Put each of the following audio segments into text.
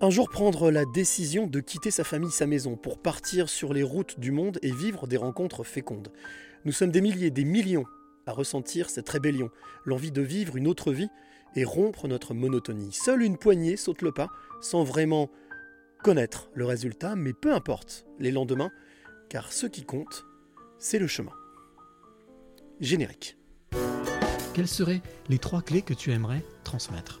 Un jour prendre la décision de quitter sa famille, sa maison, pour partir sur les routes du monde et vivre des rencontres fécondes. Nous sommes des milliers, des millions à ressentir cette rébellion, l'envie de vivre une autre vie et rompre notre monotonie. Seule une poignée saute le pas sans vraiment connaître le résultat, mais peu importe les lendemains, car ce qui compte, c'est le chemin. Générique. Quelles seraient les trois clés que tu aimerais transmettre?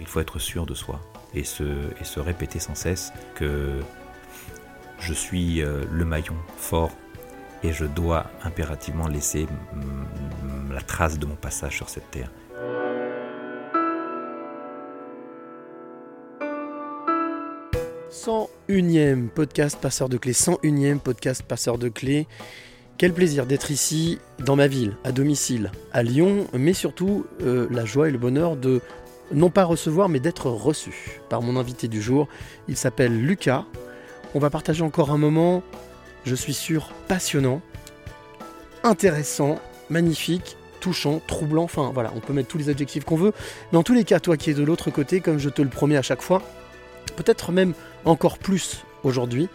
Il faut être sûr de soi et se, et se répéter sans cesse que je suis euh, le maillon fort et je dois impérativement laisser la trace de mon passage sur cette terre. « 101e podcast passeur de clés, 101e podcast passeur de clés. Quel plaisir d'être ici, dans ma ville, à domicile, à Lyon, mais surtout euh, la joie et le bonheur de non pas recevoir, mais d'être reçu par mon invité du jour. Il s'appelle Lucas. On va partager encore un moment, je suis sûr, passionnant, intéressant, magnifique, touchant, troublant, enfin voilà, on peut mettre tous les adjectifs qu'on veut. Dans tous les cas, toi qui es de l'autre côté, comme je te le promets à chaque fois, peut-être même encore plus aujourd'hui,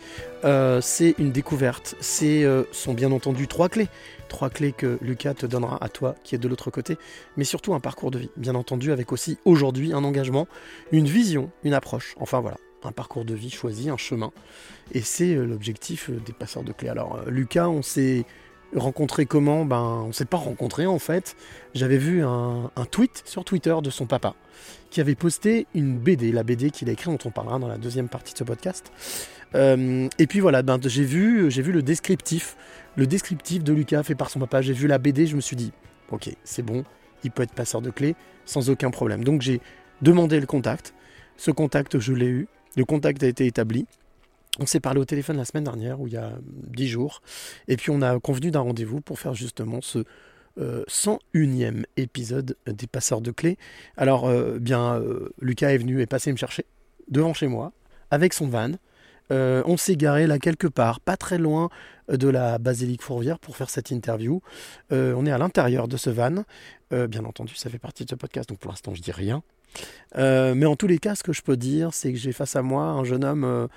euh, c'est une découverte. C'est euh, sont bien entendu trois clés. Trois clés que Lucas te donnera à toi qui est de l'autre côté, mais surtout un parcours de vie, bien entendu, avec aussi aujourd'hui un engagement, une vision, une approche. Enfin voilà, un parcours de vie choisi, un chemin. Et c'est euh, l'objectif des passeurs de clés. Alors Lucas, on s'est rencontré comment? Ben, on s'est pas rencontré en fait. J'avais vu un tweet sur Twitter de son papa qui avait posté une BD, la BD qu'il a écrite, dont on parlera dans la deuxième partie de ce podcast. Euh, et puis voilà, ben, j'ai vu, j'ai vu le descriptif, le descriptif de Lucas fait par son papa. J'ai vu la BD, je me suis dit, ok, c'est bon, il peut être passeur de clés sans aucun problème. Donc j'ai demandé le contact. Ce contact, je l'ai eu. Le contact a été établi. On s'est parlé au téléphone la semaine dernière, ou il y a dix jours. Et puis on a convenu d'un rendez-vous pour faire justement ce euh, 101e épisode des passeurs de clés. Alors, euh, bien, euh, Lucas est venu et passé me chercher devant chez moi avec son van. Euh, on s'est garé là quelque part, pas très loin de la basilique Fourvière pour faire cette interview. Euh, on est à l'intérieur de ce van. Euh, bien entendu, ça fait partie de ce podcast, donc pour l'instant, je dis rien. Euh, mais en tous les cas, ce que je peux dire, c'est que j'ai face à moi un jeune homme euh,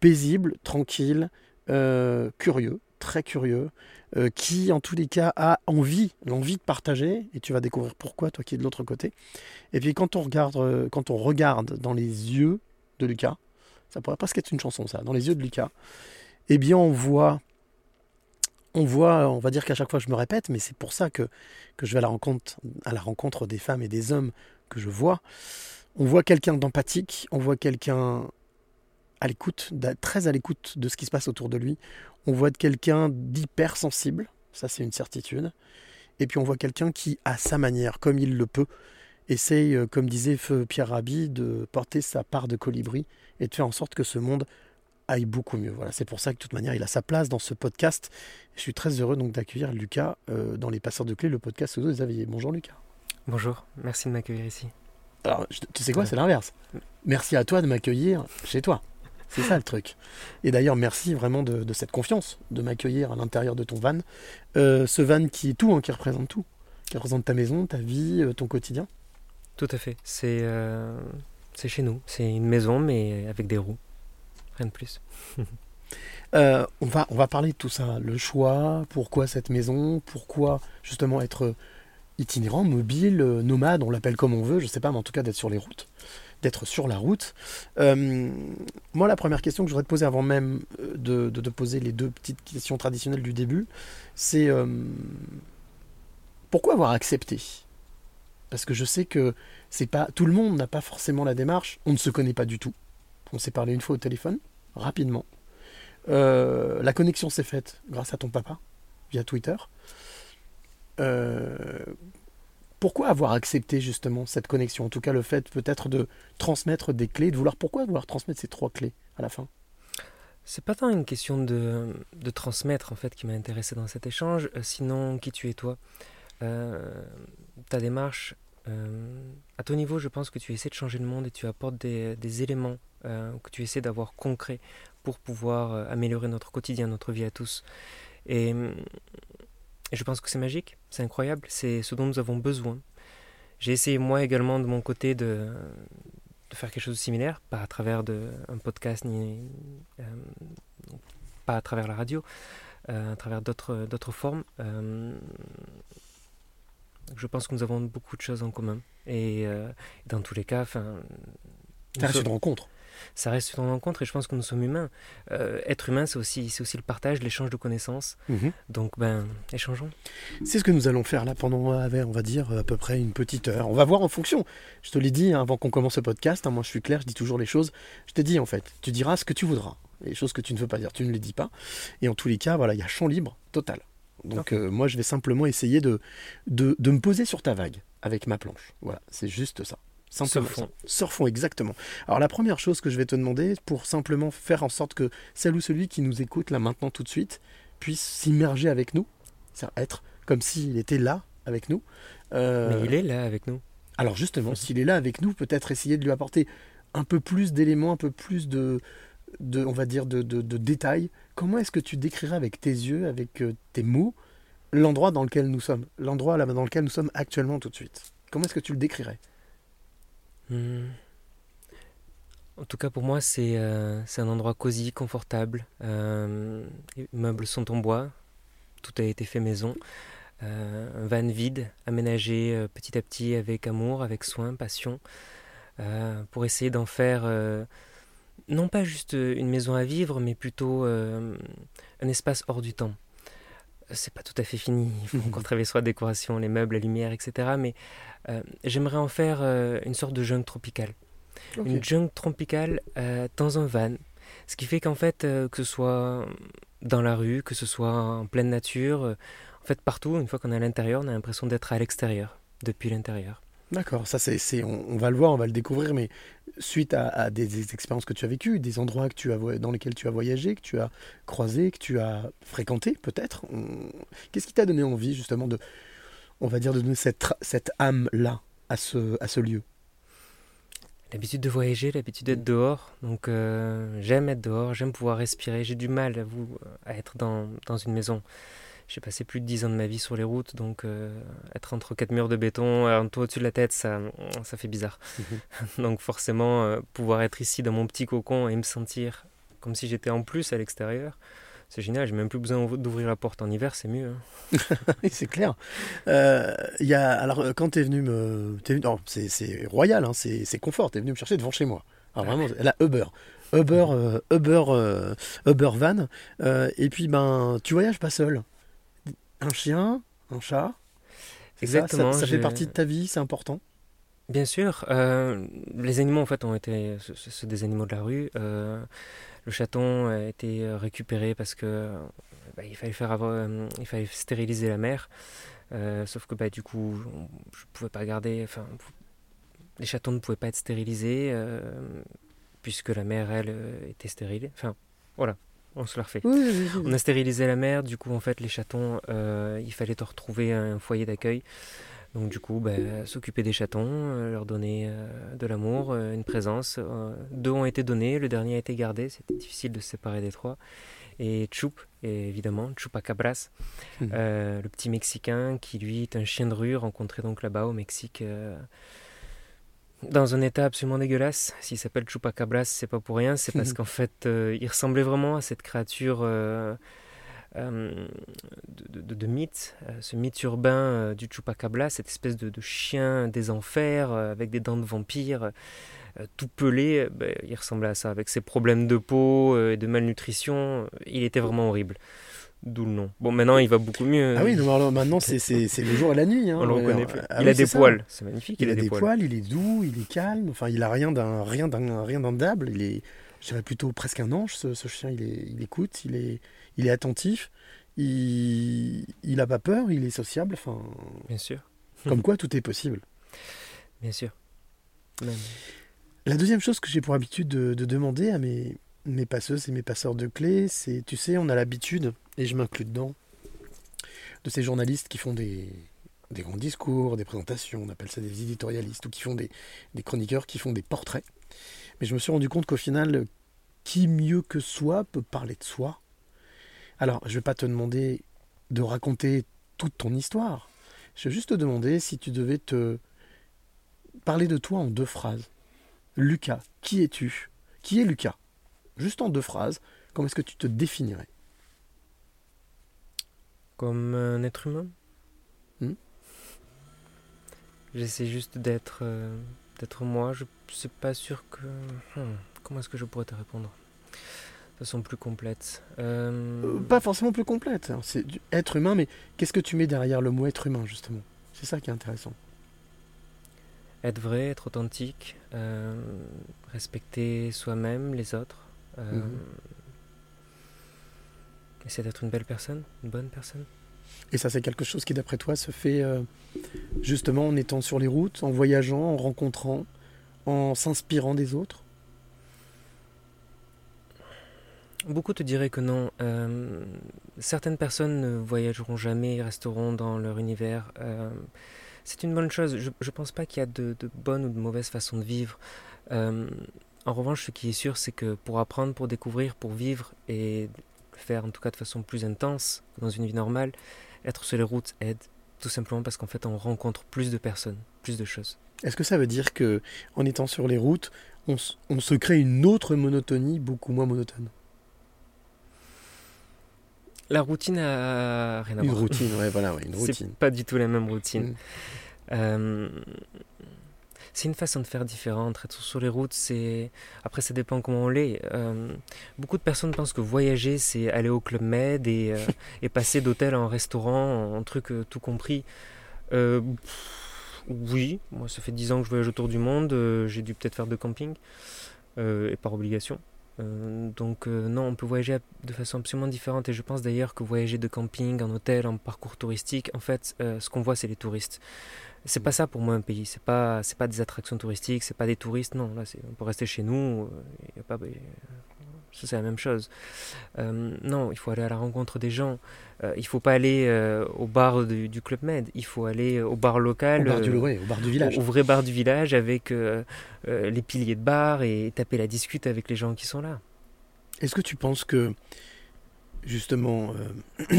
paisible, tranquille, euh, curieux, très curieux, euh, qui en tous les cas a envie, l'envie de partager, et tu vas découvrir pourquoi, toi qui es de l'autre côté. Et puis quand on regarde, euh, quand on regarde dans les yeux de Lucas, ça pourrait presque être une chanson ça, dans les yeux de Lucas, eh bien on voit, on voit, on va dire qu'à chaque fois je me répète, mais c'est pour ça que, que je vais à la rencontre, à la rencontre des femmes et des hommes que je vois. On voit quelqu'un d'empathique, on voit quelqu'un à l'écoute, très à l'écoute de ce qui se passe autour de lui. On voit quelqu'un d'hypersensible, ça c'est une certitude. Et puis on voit quelqu'un qui, à sa manière, comme il le peut, essaye, euh, comme disait Feu Pierre Rabhi, de porter sa part de colibri et de faire en sorte que ce monde aille beaucoup mieux. Voilà, c'est pour ça que de toute manière, il a sa place dans ce podcast. Je suis très heureux donc d'accueillir Lucas euh, dans Les Passeurs de Clés, le podcast sous des Aviers. Bonjour Lucas. Bonjour, merci de m'accueillir ici. Alors, tu sais quoi, Ouais. c'est l'inverse. Merci à toi de m'accueillir chez toi. C'est ça le truc. Et d'ailleurs, merci vraiment de, de cette confiance, de m'accueillir à l'intérieur de ton van. Euh, ce van qui est tout, hein, qui représente tout. Qui représente ta maison, ta vie, ton quotidien. Tout à fait, c'est euh, c'est chez nous, c'est une maison mais avec des roues, rien de plus. Euh, on, va, parler de tout ça. Le choix, pourquoi cette maison, pourquoi justement être itinérant, mobile, nomade, on l'appelle comme on veut, je sais pas, mais en tout cas d'être sur les routes, d'être sur la route. Euh, moi, la première question que je voudrais te poser avant même de, de, de poser les deux petites questions traditionnelles du début, c'est pourquoi avoir accepté? Parce que je sais que c'est pas tout le monde n'a pas forcément la démarche. On ne se connaît pas du tout. On s'est parlé une fois au téléphone, rapidement. Euh, la connexion s'est faite grâce à ton papa, via Twitter. Euh, pourquoi avoir accepté justement cette connexion? En tout cas, le fait peut-être de transmettre des clés, de vouloir. Pourquoi vouloir transmettre ces trois clés à la fin? C'est pas tant une question de, de transmettre en fait qui m'a intéressé dans cet échange, euh, sinon qui tu es toi? Euh, ta démarche, euh, à ton niveau, je pense que tu essaies de changer le monde et tu apportes des, éléments euh, que tu essaies d'avoir concrets pour pouvoir améliorer notre quotidien, notre vie à tous. Et, je pense que c'est magique, c'est incroyable, c'est ce dont nous avons besoin. J'ai essayé moi également de mon côté de, faire quelque chose de similaire, pas à travers un podcast ni pas à travers la radio, à travers d'autres formes. Je pense que nous avons beaucoup de choses en commun et euh, dans tous les cas, enfin, Ça reste sommes- une rencontre. ça reste une rencontre et je pense que nous sommes humains. Euh, être humain, c'est aussi, c'est aussi le partage, l'échange de connaissances. Mhm. Donc, ben, échangeons. C'est ce que nous allons faire là pendant, euh, on va dire, à peu près une petite heure. On va voir en fonction. Je te l'ai dit hein, avant qu'on commence ce podcast. hein, moi, je suis clair, je dis toujours les choses. Je t'ai dit en fait, tu diras ce que tu voudras. Les choses que tu ne veux pas dire, tu ne les dis pas. Et en tous les cas, voilà, il y a champ libre total. Donc, euh, moi, je vais simplement essayer de, de, de me poser sur ta vague avec ma planche. Voilà, c'est juste ça. Simplement Surfons. Surfons, exactement. Alors, la première chose que je vais te demander, pour simplement faire en sorte que celle ou celui qui nous écoute là maintenant tout de suite puisse s'immerger avec nous, c'est-à-dire être comme s'il était là avec nous. Euh, Mais il est là avec nous. alors justement, s'il est là avec nous, peut-être essayer de lui apporter un peu plus d'éléments, un peu plus de, de on va dire, de, de- détails. Comment est-ce que tu décrirais avec tes yeux, avec euh, tes mots, l'endroit dans lequel nous sommes, l'endroit dans lequel nous sommes actuellement tout de suite? Comment est-ce que tu le décrirais? Hmm. En tout cas, pour moi, c'est euh, un endroit cosy, confortable. Euh, les meubles sont en bois. Tout a été fait maison. Euh, un van vide, aménagé petit à petit avec amour, avec soin, passion, pour essayer d'en faire non pas juste une maison à vivre, mais plutôt euh, un espace hors du temps. C'est pas tout à fait fini, il faut encore travailler sur la décoration, les meubles, la lumière, etc. Mais euh, j'aimerais en faire euh, une sorte de jungle tropicale. Une jungle tropicale euh, dans un van. Ce qui fait qu'en fait, euh, que ce soit dans la rue, que ce soit en pleine nature, euh, en fait partout, une fois qu'on est à l'intérieur, on a l'impression d'être à l'extérieur, depuis l'intérieur. D'accord, ça c'est, c'est- on, on va le voir, on va le découvrir, mais suite à, des, expériences que tu as vécues, des endroits que tu as, dans lesquels tu as voyagé, que tu as croisé, que tu as fréquenté peut-être, qu'est-ce qui t'a donné envie justement de, on va dire, de donner cette, cette âme-là à ce, à ce lieu? L'habitude de voyager, l'habitude d'être dehors. Donc euh, j'aime être dehors, j'aime pouvoir respirer. J'ai du mal, à vous, à être dans, dans une maison. J'ai passé plus de 10 ans de ma vie sur les routes, donc euh, être entre quatre murs de béton, un toit au-dessus de la tête, ça, ça fait bizarre. donc forcément, euh, pouvoir être ici dans mon petit cocon et me sentir comme si j'étais en plus à l'extérieur, c'est génial. J'ai même plus besoin d'ouvrir la porte en hiver, c'est mieux. hein. C'est clair. Euh, y a, alors, euh, quand tu es venu me. t'es venu- non, c'est, royal, hein, c'est, confort. Tu es venu me chercher devant chez moi. Alors, vraiment, la Uber. Uber, euh, Uber, euh, Uber van. Euh, et puis, ben, tu voyages pas seul. Un chien, un chat. ça Exactement, Ça, ça fait partie de ta vie, c'est important. Bien sûr, euh, les animaux en fait ont été ce- ce- ce des animaux de la rue. Euh, le chaton a été récupéré parce que bah, il fallait faire avoir- euh, il fallait stériliser la mère. Euh, sauf que bah, du coup, on- je pouvais pas garder. Enfin, les chatons ne pouvaient pas être stérilisés puisque la mère elle était stérile. Enfin, voilà, on se la refait. Oui, oui, oui. On a stérilisé la mère, du coup, en fait, les chatons, euh, il fallait te retrouver un foyer d'accueil. Donc, du coup, ben, s'occuper des chatons, euh, leur donner euh, de l'amour, euh, une présence. Euh, deux ont été donnés, le dernier a été gardé, c'était difficile de se séparer des trois. Et Chup, et évidemment, Chupacabras, euh, le petit Mexicain qui, lui, est un chien de rue rencontré donc là-bas au Mexique. Dans un état absolument dégueulasse. S'il s'appelle Chupacabras, c'est pas pour rien, c'est parce qu'en fait, euh, il ressemblait vraiment à cette créature euh, euh, de, de- de mythe, ce mythe urbain du Chupacabra, cette espèce de, de chien des enfers avec des dents de vampire, tout pelé. ben, il ressemblait à ça, avec ses problèmes de peau et de malnutrition. Il était vraiment horrible. D'où le nom. Bon, maintenant, il va beaucoup mieux. Ah oui, non, alors, maintenant, c'est, le jour et la nuit. hein. On le reconnaît plus. ah il oui, a des ça. poils, c'est magnifique. Il, a, des poils. il est doux, il est calme. Enfin, il a rien d'un rien d'un rien d'indable. Il est, je dirais plutôt presque un ange. Ce, ce chien, il, est, il écoute, il est, il est attentif. Il, il a pas peur, il est sociable. Enfin, Bien sûr, comme quoi tout est possible. bien sûr. Même. La deuxième chose que j'ai pour habitude de, de demander à mes, mes passeuses et mes passeurs de clés, c'est, tu sais, on a l'habitude, et je m'inclus dedans, de ces journalistes qui font des, grands discours, des présentations, on appelle ça des éditorialistes, ou qui font des, des chroniqueurs qui font des portraits. Mais je me suis rendu compte qu'au final, qui mieux que soi peut parler de soi? Alors, je ne vais pas te demander de raconter toute ton histoire. Je vais juste te demander si tu devais te parler de toi en deux phrases. Lucas, qui es-tu? Qui est Lucas? Juste en deux phrases, comment est-ce que tu te définirais Comme un être humain Hmm. J'essaie juste d'être euh, d'être moi. Je suis pas sûr que. Hmm, Comment est-ce que je pourrais te répondre De façon plus complète. Euh, Euh, Pas forcément plus complète, hein, c'est être humain, mais qu'est-ce que tu mets derrière le mot être humain, justement? C'est ça qui est intéressant. Être vrai, être authentique, respecter soi-même, les autres. Euh, Mhm. Essayer d'être une belle personne, une bonne personne. Et ça, c'est quelque chose qui, d'après toi, se fait euh, justement en étant sur les routes, en voyageant, en rencontrant, en s'inspirant des autres? Beaucoup te diraient que non. Euh, certaines personnes ne voyageront jamais, resteront dans leur univers. Euh, c'est une bonne chose. Je ne pense pas qu'il y a de, de bonnes ou de mauvaises façons de vivre. En revanche, ce qui est sûr, c'est que pour apprendre, pour découvrir, pour vivre et faire en tout cas de façon plus intense dans une vie normale, être sur les routes aide. Tout simplement parce qu'en fait, on rencontre plus de personnes, plus de choses. Est-ce que ça veut dire que en étant sur les routes, on, se crée une autre monotonie beaucoup moins monotone? La routine a rien à Une voir. routine, ouais, voilà, ouais, une C'est routine. pas du tout la même routine. Mm. Euh, c'est une façon de faire différente. Être sur les routes, c'est. Après, ça dépend comment on l'est. Euh, beaucoup de personnes pensent que voyager, c'est aller au Club Med et, euh, et passer d'hôtel en restaurant, en truc euh, tout compris. Pff, oui, moi, ça fait 10 ans que je voyage autour du monde. J'ai dû peut-être faire de camping, et par obligation. Euh, donc euh, non, on peut voyager de façon absolument différente et je pense d'ailleurs que voyager de camping, en hôtel, en parcours touristique, en fait, euh, ce qu'on voit, c'est les touristes. C'est pas ça pour moi un pays. C'est pas, c'est pas des attractions touristiques, c'est pas des touristes. Non, là, c'est, on peut rester chez nous. euh, y a pas, ça, c'est la même chose. Euh, non, il faut aller à la rencontre des gens. Euh, il faut pas aller euh, au bar du, du Club Med. Il faut aller au bar local. Au bar du ouais, au bar du village. au vrai bar du village avec les piliers de bar et taper la discute avec les gens qui sont là. Est-ce que tu penses que, justement,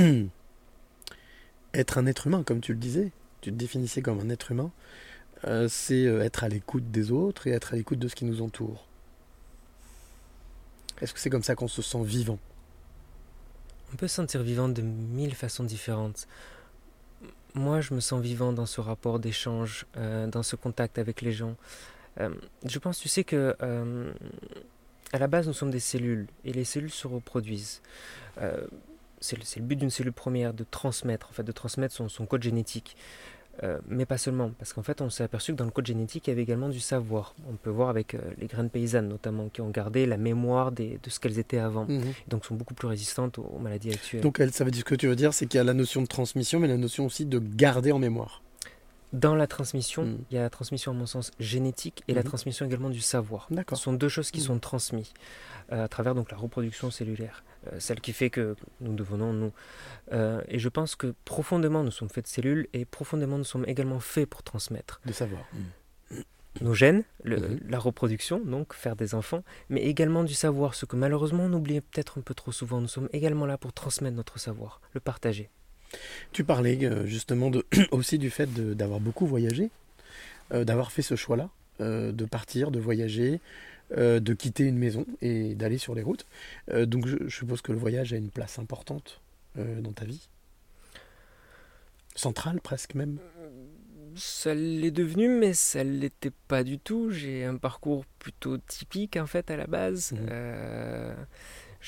être un être humain, comme tu le disais, tu te définissais comme un être humain, euh, c'est euh, être à l'écoute des autres et être à l'écoute de ce qui nous entoure Est-ce que c'est comme ça qu'on se sent vivant? On peut se sentir vivant de mille façons différentes. Moi, je me sens vivant dans ce rapport d'échange, euh, dans ce contact avec les gens. Je pense, tu sais que à la base, nous sommes des cellules et les cellules se reproduisent. C'est le, but d'une cellule première de transmettre, en fait, de transmettre son code génétique. Euh, mais pas seulement, parce qu'en fait, on s'est aperçu que dans le code génétique, il y avait également du savoir. On peut voir avec euh, les graines paysannes, notamment, qui ont gardé la mémoire des- de ce qu'elles étaient avant, Mhm. donc sont beaucoup plus résistantes aux, aux maladies actuelles. Donc, elle, ça veut dire ce que tu veux dire, c'est qu'il y a la notion de transmission, mais la notion aussi de garder en mémoire. Dans la transmission, Mm. il y a la transmission, à mon sens, génétique et la Mhm. transmission également du savoir. Ce sont deux choses qui Mhm. sont transmises euh, à travers donc la reproduction cellulaire, euh, celle qui fait que nous devenons nous. Euh, et je pense que profondément nous sommes faits de cellules et profondément nous sommes également faits pour transmettre De savoir. nos gènes, le- Mhm. la reproduction, donc faire des enfants, mais également du savoir, ce que malheureusement on oublie peut-être un peu trop souvent. Nous sommes également là pour transmettre notre savoir, le partager. Tu parlais euh, justement de, aussi du fait d'avoir beaucoup voyagé, euh, d'avoir fait ce choix-là, euh, de partir, de voyager, euh, de quitter une maison et d'aller sur les routes. Donc je, je suppose que le voyage a une place importante dans ta vie. Centrale presque même. Ça l'est devenu, mais ça ne l'était pas du tout. J'ai un parcours plutôt typique en fait à la base. Mhm.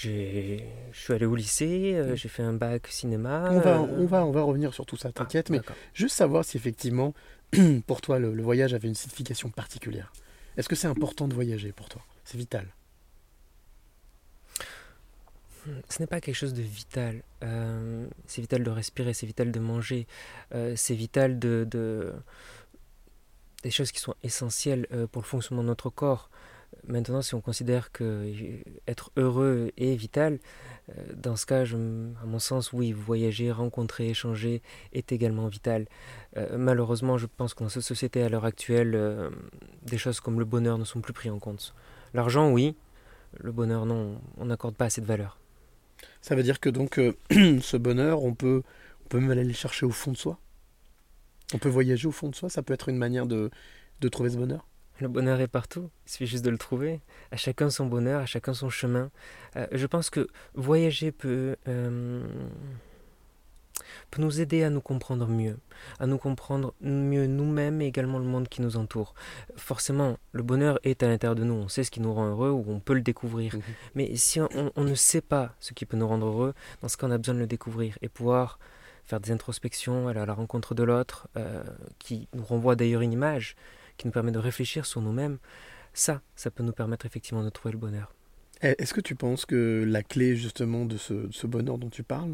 Je suis allé au lycée, euh, Mhm. j'ai fait un bac cinéma. On va, euh, on, va, on va revenir sur tout ça, ah, t'inquiète, mais juste savoir si effectivement, pour toi, le, le voyage avait une signification particulière. Est-ce que c'est important de voyager pour toi? C'est vital. Ce n'est pas quelque chose de vital. Euh, c'est vital de respirer, c'est vital de manger, euh, c'est vital de, de- des choses qui sont essentielles pour le fonctionnement de notre corps. Maintenant, si on considère que être heureux est vital, euh, dans ce cas, à mon sens, oui, voyager, rencontrer, échanger est également vital. Euh, malheureusement, je pense que dans cette société à l'heure actuelle, euh, des choses comme le bonheur ne sont plus pris en compte. L'argent, oui, le bonheur, non, on n'accorde pas assez de valeur. Ça veut dire que donc ce bonheur, on peut, on peut même aller le chercher au fond de soi? On peut voyager au fond de soi? Ça peut être une manière de, de trouver ce bonheur? Le bonheur est partout, il suffit juste de le trouver. À chacun son bonheur, à chacun son chemin. Euh, je pense que voyager peut, euh, peut nous aider à nous comprendre mieux, à nous comprendre mieux nous-mêmes et également le monde qui nous entoure. Forcément, le bonheur est à l'intérieur de nous, on sait ce qui nous rend heureux ou on peut le découvrir. Mhm. Mais si on, on ne sait pas ce qui peut nous rendre heureux, dans ce cas on a besoin de le découvrir et pouvoir faire des introspections, aller à la rencontre de l'autre, euh, qui nous renvoie d'ailleurs une image qui nous permet de réfléchir sur nous-mêmes, ça, ça peut nous permettre effectivement de trouver le bonheur. Eh, Est-ce que tu penses que la clé justement de ce, de ce bonheur dont tu parles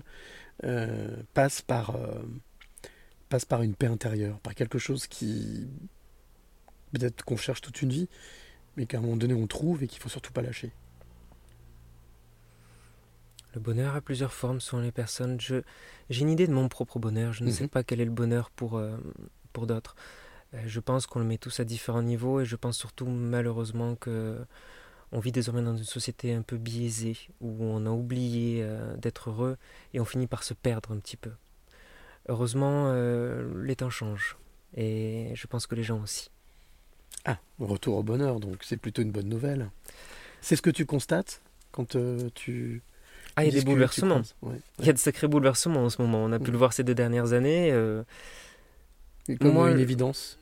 euh, passe, par, euh, passe par une paix intérieure, par quelque chose qui peut-être qu'on cherche toute une vie, mais qu'à un moment donné on trouve et qu'il faut surtout pas lâcher? Le bonheur a plusieurs formes selon les personnes. J'ai une idée de mon propre bonheur. Je ne sais Mhm. pas quel est le bonheur pour, euh, pour d'autres. Euh, je pense qu'on le met tous à différents niveaux et je pense surtout malheureusement que on vit désormais dans une société un peu biaisée où on a oublié euh, d'être heureux et on finit par se perdre un petit peu. Heureusement, euh, les temps changent et je pense que les gens aussi. Ah, retour au bonheur, donc c'est plutôt une bonne nouvelle. C'est ce que tu constates quand euh, tu... Ah, il y a des bouleversements. Ouais. Il y a de sacrés bouleversements en ce moment. On a pu Mhm. le voir ces deux dernières années. Comme Moi, une évidence.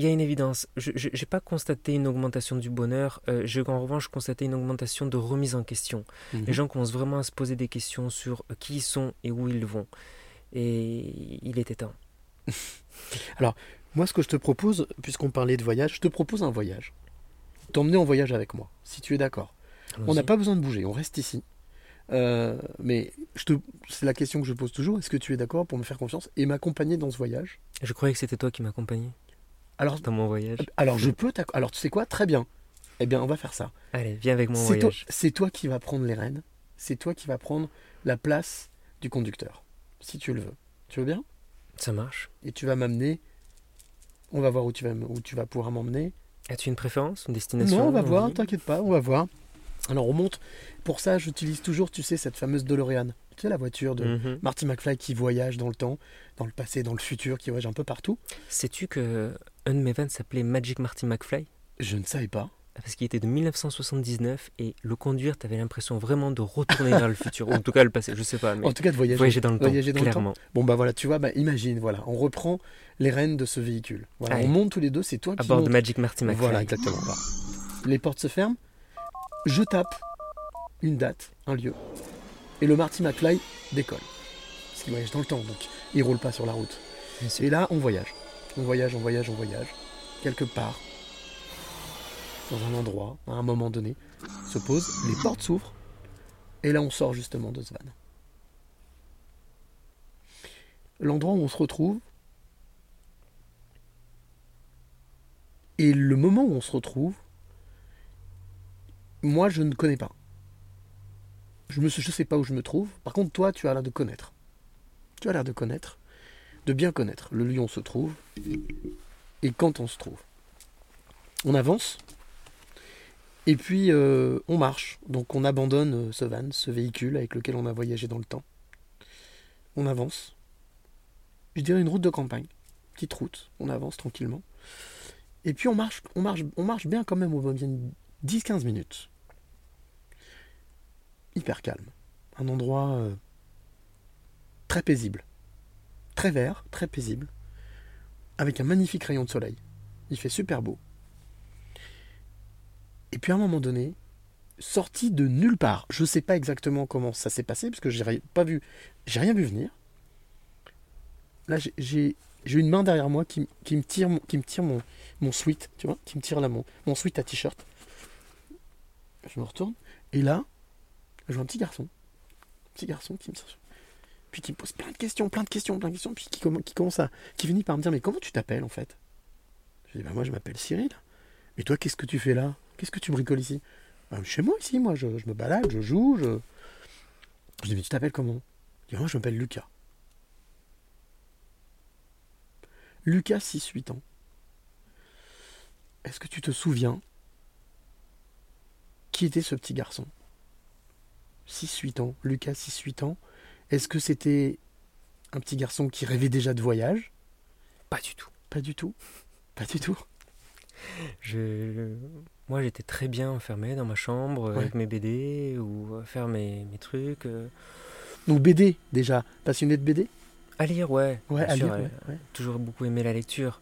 Il y a une évidence. Je n'ai pas constaté une augmentation du bonheur. euh, J'ai en revanche constaté une augmentation de remise en question. Mhm. Les gens commencent vraiment à se poser des questions sur euh, qui ils sont et où ils vont. Et il était temps. Moi, ce que je te propose, puisqu'on parlait de voyage, je te propose un voyage. T'emmener en voyage avec moi, si tu es d'accord. On n'a pas besoin de bouger, on reste ici. Euh, mais te... c'est la question que je pose toujours. Est-ce que tu es d'accord pour me faire confiance et m'accompagner dans ce voyage? Je croyais que c'était toi qui m'accompagnais alors, dans mon voyage. alors, je peux Alors, tu sais quoi? Très bien. Eh bien, on va faire ça. Allez, viens avec mon C'est toi, voyage. c'est toi qui vas prendre les rênes. C'est toi qui vas prendre la place du conducteur, si tu le veux. Tu veux bien? Ça marche. Et tu vas m'amener. On va voir où tu vas, où tu vas pouvoir m'emmener. As-tu une préférence, une destination Non, on va voir, t'inquiète pas, on va voir. Alors on monte. Pour ça, j'utilise toujours, tu sais, cette fameuse DeLorean. Tu sais, la voiture de Mhm. Marty McFly qui voyage dans le temps, dans le passé, dans le futur, qui voyage un peu partout. Sais-tu que un de mes vannes s'appelait Magic Marty McFly Je ne savais pas. Parce qu'il était de 1979 et le conduire, t'avais l'impression vraiment de retourner vers le futur. Ou en tout cas le passé, je sais pas. Mais En tout cas, de voyager. voyager dans le temps, Voyager dans le temps. clairement. Bon, bah voilà, tu vois, bah, imagine, voilà, on reprend les rênes de ce véhicule. Voilà, Allez. on monte tous les deux, c'est toi À qui bord montes. de Magic Marty McFly. Voilà, exactement. voilà. Les portes se ferment. Je tape une date, un lieu. Et le Marty McFly décolle. Parce qu'il voyage dans le temps, donc il roule pas sur la route. Et là, on voyage. On voyage, on voyage, on voyage. Quelque part, dans un endroit, à un moment donné, se pose, les portes s'ouvrent, et là, on sort justement de ce van. L'endroit où on se retrouve, et le moment où on se retrouve, moi, je ne connais pas. Je ne sais pas où je me trouve. Par contre, toi, tu as l'air de connaître. Tu as l'air de connaître, de bien connaître le lieu où on se trouve et quand on se trouve. On avance et puis euh, on marche. Donc on abandonne euh, ce van, ce véhicule avec lequel on a voyagé dans le temps. On avance. Je dirais une route de campagne, petite route. On avance tranquillement. Et puis on marche, on marche, on marche bien quand même au moins bien 10-15 minutes. Hyper calme. Un endroit euh, très paisible. Très vert, très paisible. Avec un magnifique rayon de soleil. Il fait super beau. Et puis à un moment donné, sorti de nulle part, je ne sais pas exactement comment ça s'est passé, parce que j'ai pas vu, j'ai rien vu venir. Là, j'ai- une main derrière moi qui, me tire, qui me tire mon, mon sweat, tu vois, qui me tire là mon, mon sweat à t-shirt. Je me retourne, et là, je vois un petit garçon, petit garçon qui me puis qui me pose plein de questions, plein de questions, plein de questions, puis qui, comm- qui commence à, qui finit par me dire mais comment tu t'appelles en fait? Je dis bah moi je m'appelle Cyril. Et toi, qu'est-ce que tu fais là? Qu'est-ce que tu bricoles ici? Ben, Chez moi, ici, moi, je, je me balade, je joue, je. Je dis, mais tu t'appelles comment? Il dit, moi, je m'appelle Lucas. Lucas, 6-8 ans. Est-ce que tu te souviens qui était ce petit garçon? 6-8 ans, Lucas, 6-8 ans. Est-ce que c'était un petit garçon qui rêvait déjà de voyage? Pas du tout. Pas du tout? Pas du tout? Je... Moi, j'étais très bien enfermé dans ma chambre Ouais. avec mes BD ou à faire mes, mes trucs. euh, Donc BD, déjà. Passionné de BD À lire, ouais. Ouais, à sûr, lire, euh, ouais. Toujours beaucoup aimé la lecture.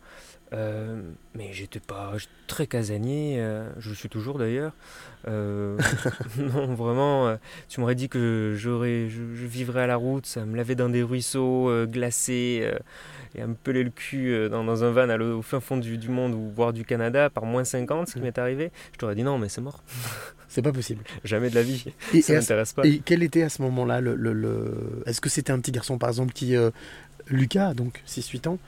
Euh, mais j'étais pas très casanier, euh, je le suis toujours d'ailleurs. Euh, non, vraiment, tu m'aurais dit que j'aurais, je, je vivrais à la route, ça me laver dans des ruisseaux glacés et à me peler le cul dans, dans un van à au fin fond du, du monde ou voire du Canada par moins 50, ce qui m'est arrivé. Je t'aurais dit non, mais c'est mort. C'est pas possible. Jamais de la vie. Et, ça m'intéresse pas. et quel était à ce moment-là le, le- le- Est-ce que c'était un petit garçon, par exemple, qui. Lucas, donc 6-8 ans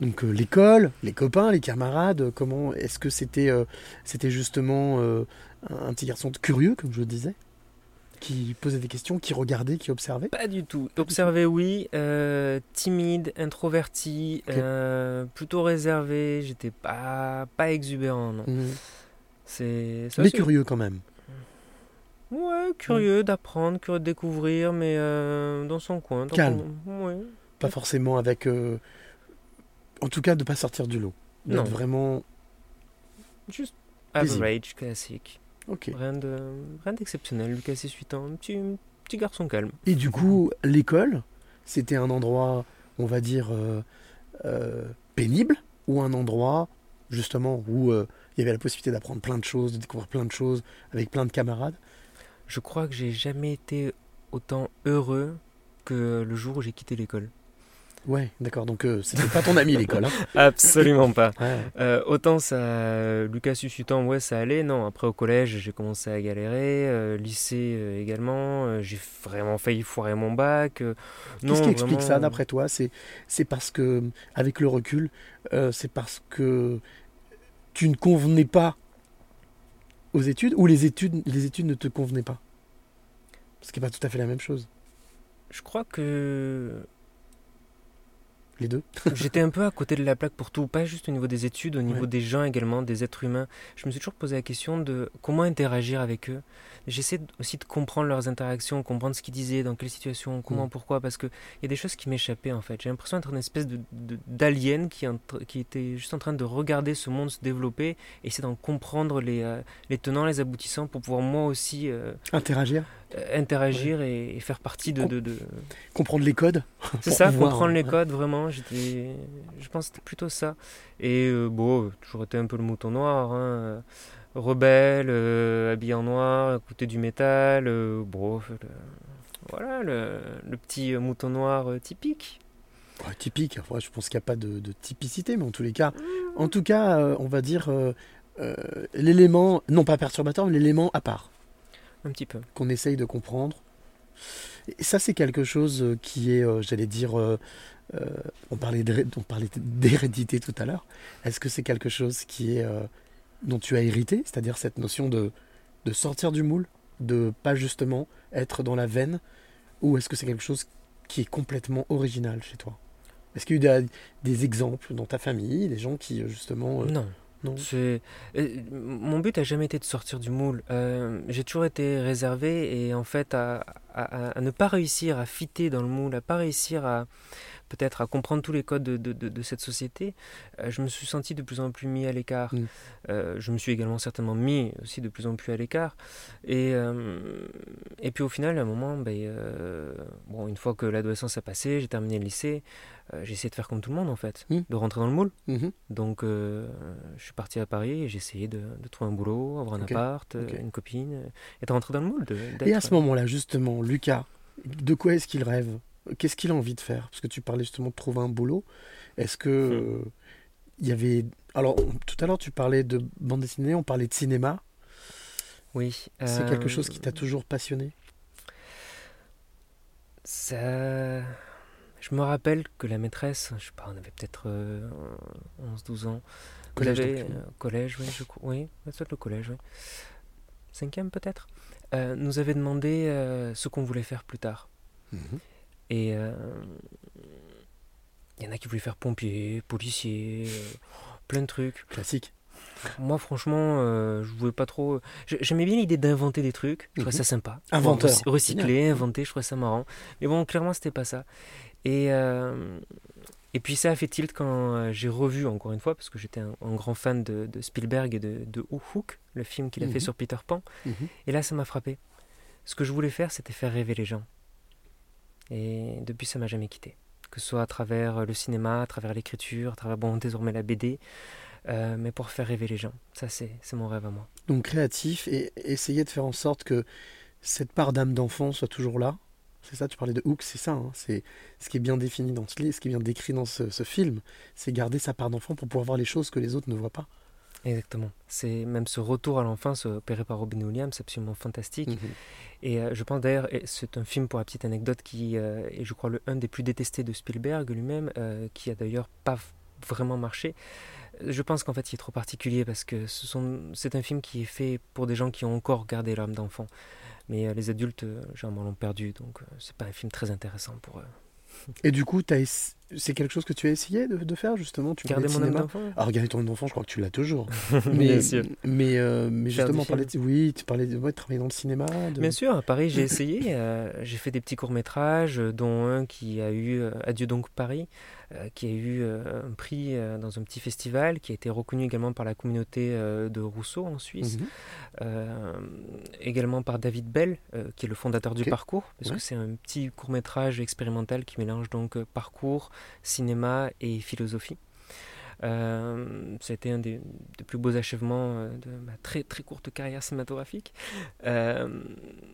donc euh, l'école, les copains, les camarades, euh, comment est-ce que c'était euh, c'était justement euh, un petit garçon curieux comme je le disais, qui posait des questions, qui regardait, qui observait? Pas du tout. Observer, oui. timide, introverti, plutôt réservé. J'étais pas, pas exubérant, non. C'est, ça, Mais curieux quand même. Ouais, curieux d'apprendre, curieux de découvrir, mais dans son coin. dans Calme. son- ouais. Pas forcément avec. En tout cas, de pas sortir du lot. D'être Non. vraiment. Juste Paisible. average, classique. Ok. Rien, de, rien d'exceptionnel. Lucas, 6-8 ans, un petit, petit garçon calme. Et du coup, l'école, c'était un endroit, on va dire, euh, euh, pénible, ou un endroit, justement, où euh, il y avait la possibilité d'apprendre plein de choses, de découvrir plein de choses avec plein de camarades? Je crois que j'ai jamais été autant heureux que le jour où j'ai quitté l'école. Ouais, d'accord. Donc, euh, c'était pas ton ami l'école. Hein. Absolument pas. Ouais. Euh, autant ça, Lucas Sussutan, ouais, ça allait. Non, après au collège, j'ai commencé à galérer. euh, lycée également. j'ai vraiment failli foirer mon bac. non, Qu'est-ce qui explique ça, d'après toi? C'est c'est parce que, avec le recul, c'est parce que tu ne convenais pas aux études, ou les études, les études ne te convenaient pas? Ce qui n'est pas tout à fait la même chose. Je crois que Les deux J'étais un peu à côté de la plaque pour tout, pas juste au niveau des études, au niveau Ouais. des gens également, des êtres humains. Je me suis toujours posé la question de comment interagir avec eux. J'essaie aussi de comprendre leurs interactions, comprendre ce qu'ils disaient, dans quelle situation, comment, Mm. pourquoi, parce qu'il y a des choses qui m'échappaient en fait. J'ai l'impression d'être une espèce de, de- d'alien qui, était juste en train de regarder ce monde se développer et essayer d'en comprendre les, euh, les tenants, les aboutissants pour pouvoir moi aussi euh, Interagir euh, interagir et, et faire partie de- Com- de- de, Comprendre les codes c'est ça, pouvoir, comprendre les codes, vraiment. J'étais, je pense que c'était plutôt ça. Et euh, bon, toujours été un peu le mouton noir, hein, euh, rebelle, euh, habillé en noir, écouter du métal, euh, bon, le- voilà, le, le petit mouton noir typique. Ouais, typique. Enfin, je pense qu'il n'y a pas de, de typicité, mais en tous les cas, en tout cas, on va dire l'élément, non pas perturbateur, mais l'élément à part Un petit peu. qu'on essaye de comprendre. Et ça, c'est quelque chose euh, qui est, euh, j'allais dire, euh, on parlait d'hérédité tout à l'heure. Est-ce que c'est quelque chose qui est euh, dont tu as hérité, c'est-à-dire cette notion de, de sortir du moule, de pas justement être dans la veine, ou est-ce que c'est quelque chose qui est complètement original chez toi? Est-ce qu'il y a eu des, des exemples dans ta famille, des gens qui justement... Non. Non C'est- Mon but a jamais été de sortir du moule. Euh, j'ai toujours été réservé et en fait à, à- à ne pas réussir à fitter dans le moule, à pas réussir à peut-être à comprendre tous les codes de, de- de- de cette société, euh, je me suis senti de plus en plus mis à l'écart. Mm. Euh, je me suis également certainement mis aussi de plus en plus à l'écart. Et, euh, et puis au final, à un moment, ben, bon, une fois que l'adolescence a passé, j'ai terminé le lycée, euh, j'ai essayé de faire comme tout le monde en fait, Mm. de rentrer dans le moule. mhm. Donc, euh, je suis parti à Paris et j'ai essayé de, de trouver un boulot, avoir un appart, euh, une copine, euh, et de rentrer dans le moule. de- Et à ce moment-là, justement, Lucas, de quoi est-ce qu'il rêve? Qu'est-ce qu'il a envie de faire? Parce que tu parlais justement de trouver un boulot. Est-ce que Hmm. euh, il y avait alors tout à l'heure tu parlais de bande dessinée, on parlait de cinéma. Oui. C'est quelque chose qui t'a toujours passionné? Ça. Je me rappelle que la maîtresse, je sais pas, on avait peut-être euh, 11-12 ans. Collège, avez, donc. euh, collège, oui, je crois. Oui, peut-être le collège, oui. Cinquième peut-être. Euh, nous avait demandé euh, ce qu'on voulait faire plus tard. Mhm. Et euh, il y en a qui voulaient faire pompier, policier, euh, plein de trucs. Classique. Moi, franchement, euh, je voulais pas trop. j'ai- J'aimais bien l'idée d'inventer des trucs. Je trouvais Mhm. ça sympa. Inventeur. Recy- Recycler, inventer, je trouvais ça marrant. Mais bon, clairement, c'était pas ça. Et, euh, et puis ça a fait tilt quand euh, j'ai revu, encore une fois, parce que j'étais un, un grand fan de, de Spielberg et de, de Hook, le film qu'il a Mhm. fait sur Peter Pan. Mhm. Et là, ça m'a frappé. Ce que je voulais faire, c'était faire rêver les gens. Et depuis, ça m'a jamais quitté. Que ce soit à travers le cinéma, à travers l'écriture, à travers, bon, désormais la BD, euh, mais pour faire rêver les gens. Ça, c'est mon rêve à moi. Donc créatif et essayer de faire en sorte que cette part d'âme d'enfant soit toujours là. C'est ça, tu parlais de Hook, c'est ça. hein, c'est ce qui est bien défini dans ce livre, ce qui est bien décrit dans ce, ce film, c'est garder sa part d'enfant pour pouvoir voir les choses que les autres ne voient pas. Exactement. C'est même ce retour à l'enfance opéré par Robin Williams, c'est absolument fantastique. Mhm. Et euh, je pense d'ailleurs, c'est un film pour la petite anecdote qui euh, est, je crois, le un des plus détestés de Spielberg lui-même, euh, qui a d'ailleurs pas vraiment marché. Je pense qu'en fait, il est trop particulier parce que ce c'est un film qui est fait pour des gens qui ont encore gardé l'âme d'enfant. Mais euh, les adultes, euh, généralement, l'ont perdu, donc euh, c'est pas un film très intéressant pour eux. Et du coup, c'est quelque chose que tu as essayé de, de faire justement? Tu Garder de mon âme d'enfant Alors, garder ton âme d'enfant, je crois que tu l'as toujours. Bien mais, sûr. mais, euh, justement, parler de, oui, tu parlais de, ouais, de travailler dans le cinéma. de- Bien sûr, à Paris, j'ai essayé. euh, j'ai fait des petits courts-métrages, dont un qui a eu euh, Adieu donc Paris, qui a eu euh, un prix euh, dans un petit festival, qui a été reconnu également par la communauté euh, de Rousseau en Suisse, Mhm. euh, également par David Bell, euh, qui est le fondateur du parcours, parce Ouais. que c'est un petit court-métrage expérimental qui mélange donc euh, parcours, cinéma et philosophie. Euh, C'était un des, des plus beaux achèvements euh, de ma très très courte carrière cinématographique. Euh,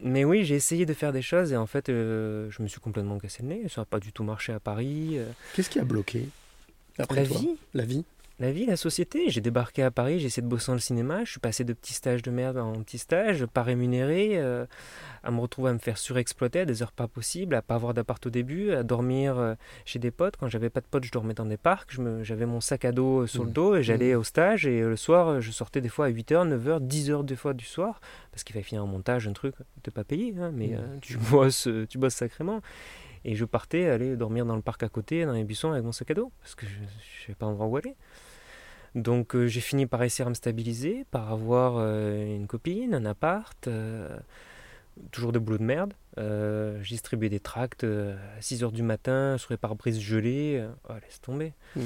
mais oui, j'ai essayé de faire des choses et en fait, euh, je me suis complètement cassé le nez. Ça n'a pas du tout marché à Paris. Qu'est-ce qui a bloqué après la toi? vie, La vie la vie, la société. J'ai débarqué à Paris, j'ai essayé de bosser dans le cinéma. Je suis passé de petits stages de merde en petits stages, pas rémunérés, euh, à me retrouver à me faire surexploiter à des heures pas possibles, à pas avoir d'appart au début, à dormir euh, chez des potes. Quand j'avais pas de potes, je dormais dans des parcs. J'avais mon sac à dos euh, sur le Mhm. dos et j'allais Mhm. au stage. Et le soir, je sortais des fois à 8h, 9h, 10h des fois du soir, parce qu'il fallait finir un montage, un truc. T'es pas payé, hein, mais euh, tu, bosses, tu bosses sacrément. Et je partais aller dormir dans le parc à côté, dans les buissons, avec mon sac à dos, parce que je ne savais pas endroit où aller. Donc euh, j'ai fini par réussir à me stabiliser, par avoir euh, une copine, un appart, euh, toujours des boulots de merde. J'ai distribué des tracts à 6h du matin sur les pare-brises gelées. euh, oh, laisse tomber. Hmm.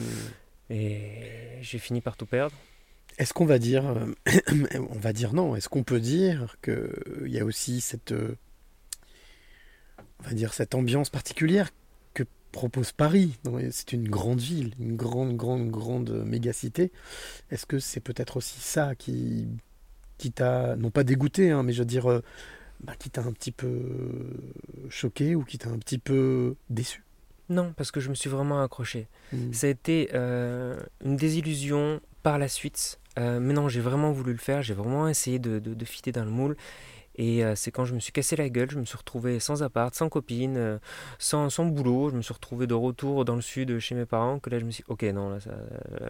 Et j'ai fini par tout perdre. Est-ce qu'on va dire, on va dire non, est-ce qu'on peut dire qu'il y a aussi cette, on va dire cette ambiance particulière propose Paris C'est une grande ville, une grande, grande, grande mégacité. Est-ce que c'est peut-être aussi ça qui, qui t'a, non pas dégoûté, hein, mais je veux dire, euh, bah, qui t'a un petit peu choqué ou qui t'a un petit peu déçu? Non, parce que je me suis vraiment accroché. Hmm. Ça a été euh, une désillusion par la suite. Euh, mais non, j'ai vraiment voulu le faire. J'ai vraiment essayé de, de, de fitter dans le moule. Et euh, c'est quand je me suis cassé la gueule, je me suis retrouvé sans appart, sans copine, euh, sans, sans boulot. Je me suis retrouvé de retour dans le sud chez mes parents que là je me suis dit, ok, non, là ça,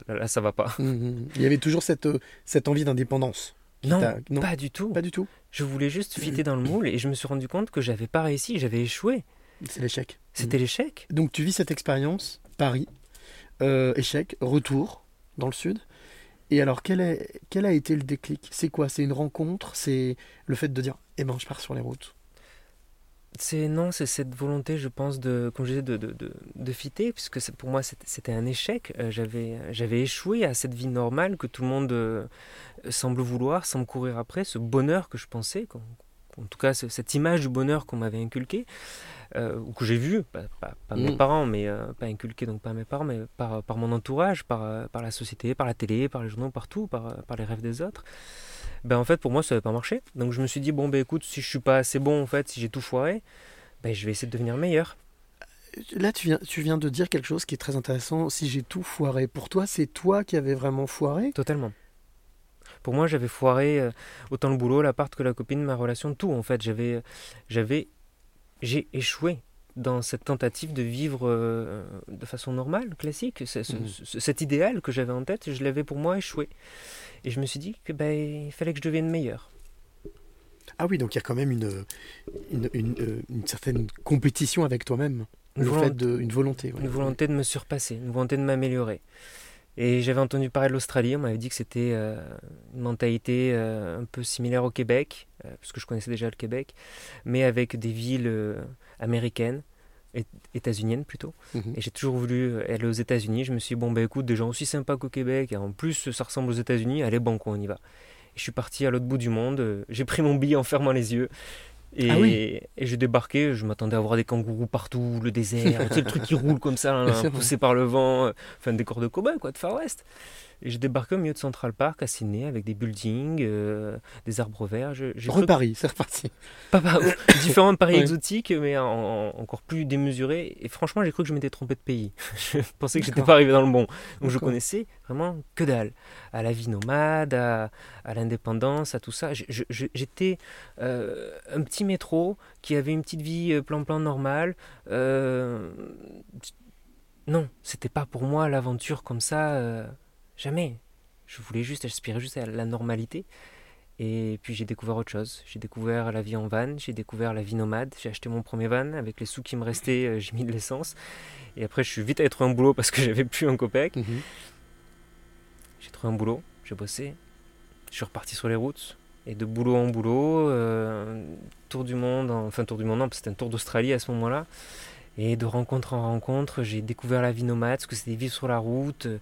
là, là, ça va pas. Mhm. Il y avait toujours cette, euh, cette envie d'indépendance. Non, pas du tout. pas du tout. Je voulais juste fitter dans le moule et je me suis rendu compte que j'avais pas réussi, j'avais échoué. C'est l'échec. C'était l'échec. Donc tu vis cette expérience, Paris, euh, échec, retour dans le sud. Et alors quel, a été le déclic? C'est quoi? C'est une rencontre? C'est le fait de dire, eh ben je pars sur les routes? C'est non, c'est cette volonté, je pense, de, comme de, de, de, de fitter, puisque pour moi c'était- un échec. Euh, J'avais échoué à cette vie normale que tout le monde euh, semble vouloir, semble courir après, ce bonheur que je pensais, en tout cas ce- cette image du bonheur qu'on m'avait inculqué, euh, ou que j'ai vu, pas, pas, pas mes Mm. parents, mais euh, pas inculqué donc par mes parents, mais par, par mon entourage, par, euh, par la société, par la télé, par les journaux, partout, par, par les rêves des autres. Ben en fait pour moi ça n'avait pas marché. Donc je me suis dit bon ben écoute si je suis pas assez bon en fait, si j'ai tout foiré, ben je vais essayer de devenir meilleur. Là tu viens, tu viens de dire quelque chose qui est très intéressant. Si j'ai tout foiré, pour toi c'est toi qui avais vraiment foiré? Totalement. Pour moi, j'avais foiré euh, autant le boulot, l'appart que la copine, ma relation, tout en fait. J'avais, j'avais, j'ai échoué. dans cette tentative de vivre euh, de façon normale, classique. Ce- Mhm. ce- cet idéal que j'avais en tête, je l'avais pour moi échoué. Et je me suis dit que ben, il fallait que je devienne meilleur. Ah oui, donc il y a quand même une, une, une, euh, une certaine compétition avec toi-même. Une volonté- fait de, une volonté. ouais. Une volonté de me surpasser, une volonté de m'améliorer. Et j'avais entendu parler de l'Australie, on m'avait dit que c'était euh, une mentalité euh, un peu similaire au Québec, euh, parce que je connaissais déjà le Québec, mais avec des villes euh, américaines, et- états-uniennes plutôt. Mhm. Et j'ai toujours voulu aller aux États-Unis. Je me suis dit, bon, bah écoute, des gens aussi sympas qu'au Québec, et en plus ça ressemble aux États-Unis, allez, banco, on y va. Et je suis parti à l'autre bout du monde, j'ai pris mon billet en fermant les yeux. Et, Ah oui. et j'ai débarqué, je m'attendais à voir des kangourous partout, le désert, tu sais, le truc qui roule comme ça, là, sûr, poussé par le vent, euh, enfin un décor de cow-boy, quoi, de Far West. Et j'ai débarqué au milieu de Central Park à Sydney avec des buildings, euh, des arbres verts. Je- Reparis, c'est reparti. pas, pas- différents de Paris exotiques, mais en- en- encore plus démesurés. Et franchement, j'ai cru que je m'étais trompé de pays. je pensais que j'étais pas arrivé dans le bon. Donc je connaissais vraiment que dalle. À la vie nomade, à, à l'indépendance, à tout ça. Je- je- je- J'étais euh, un petit métro qui avait une petite vie euh, plan-plan normale. Euh, non, c'était pas pour moi l'aventure comme ça. Jamais. Je voulais juste, j'aspirais juste à la normalité. Et puis j'ai découvert autre chose. J'ai découvert la vie en van, j'ai découvert la vie nomade. J'ai acheté mon premier van avec les sous qui me restaient, euh, j'ai mis de l'essence. Et après, je suis vite allé trouver un boulot parce que j'avais plus un copec. Mhm. J'ai trouvé un boulot, j'ai bossé. Je suis reparti sur les routes. Et de boulot en boulot, euh, tour du monde, en- enfin tour du monde, non, parce que c'était un tour d'Australie à ce moment-là. Et de rencontre en rencontre, j'ai découvert la vie nomade, ce que c'était vivre sur la route, euh,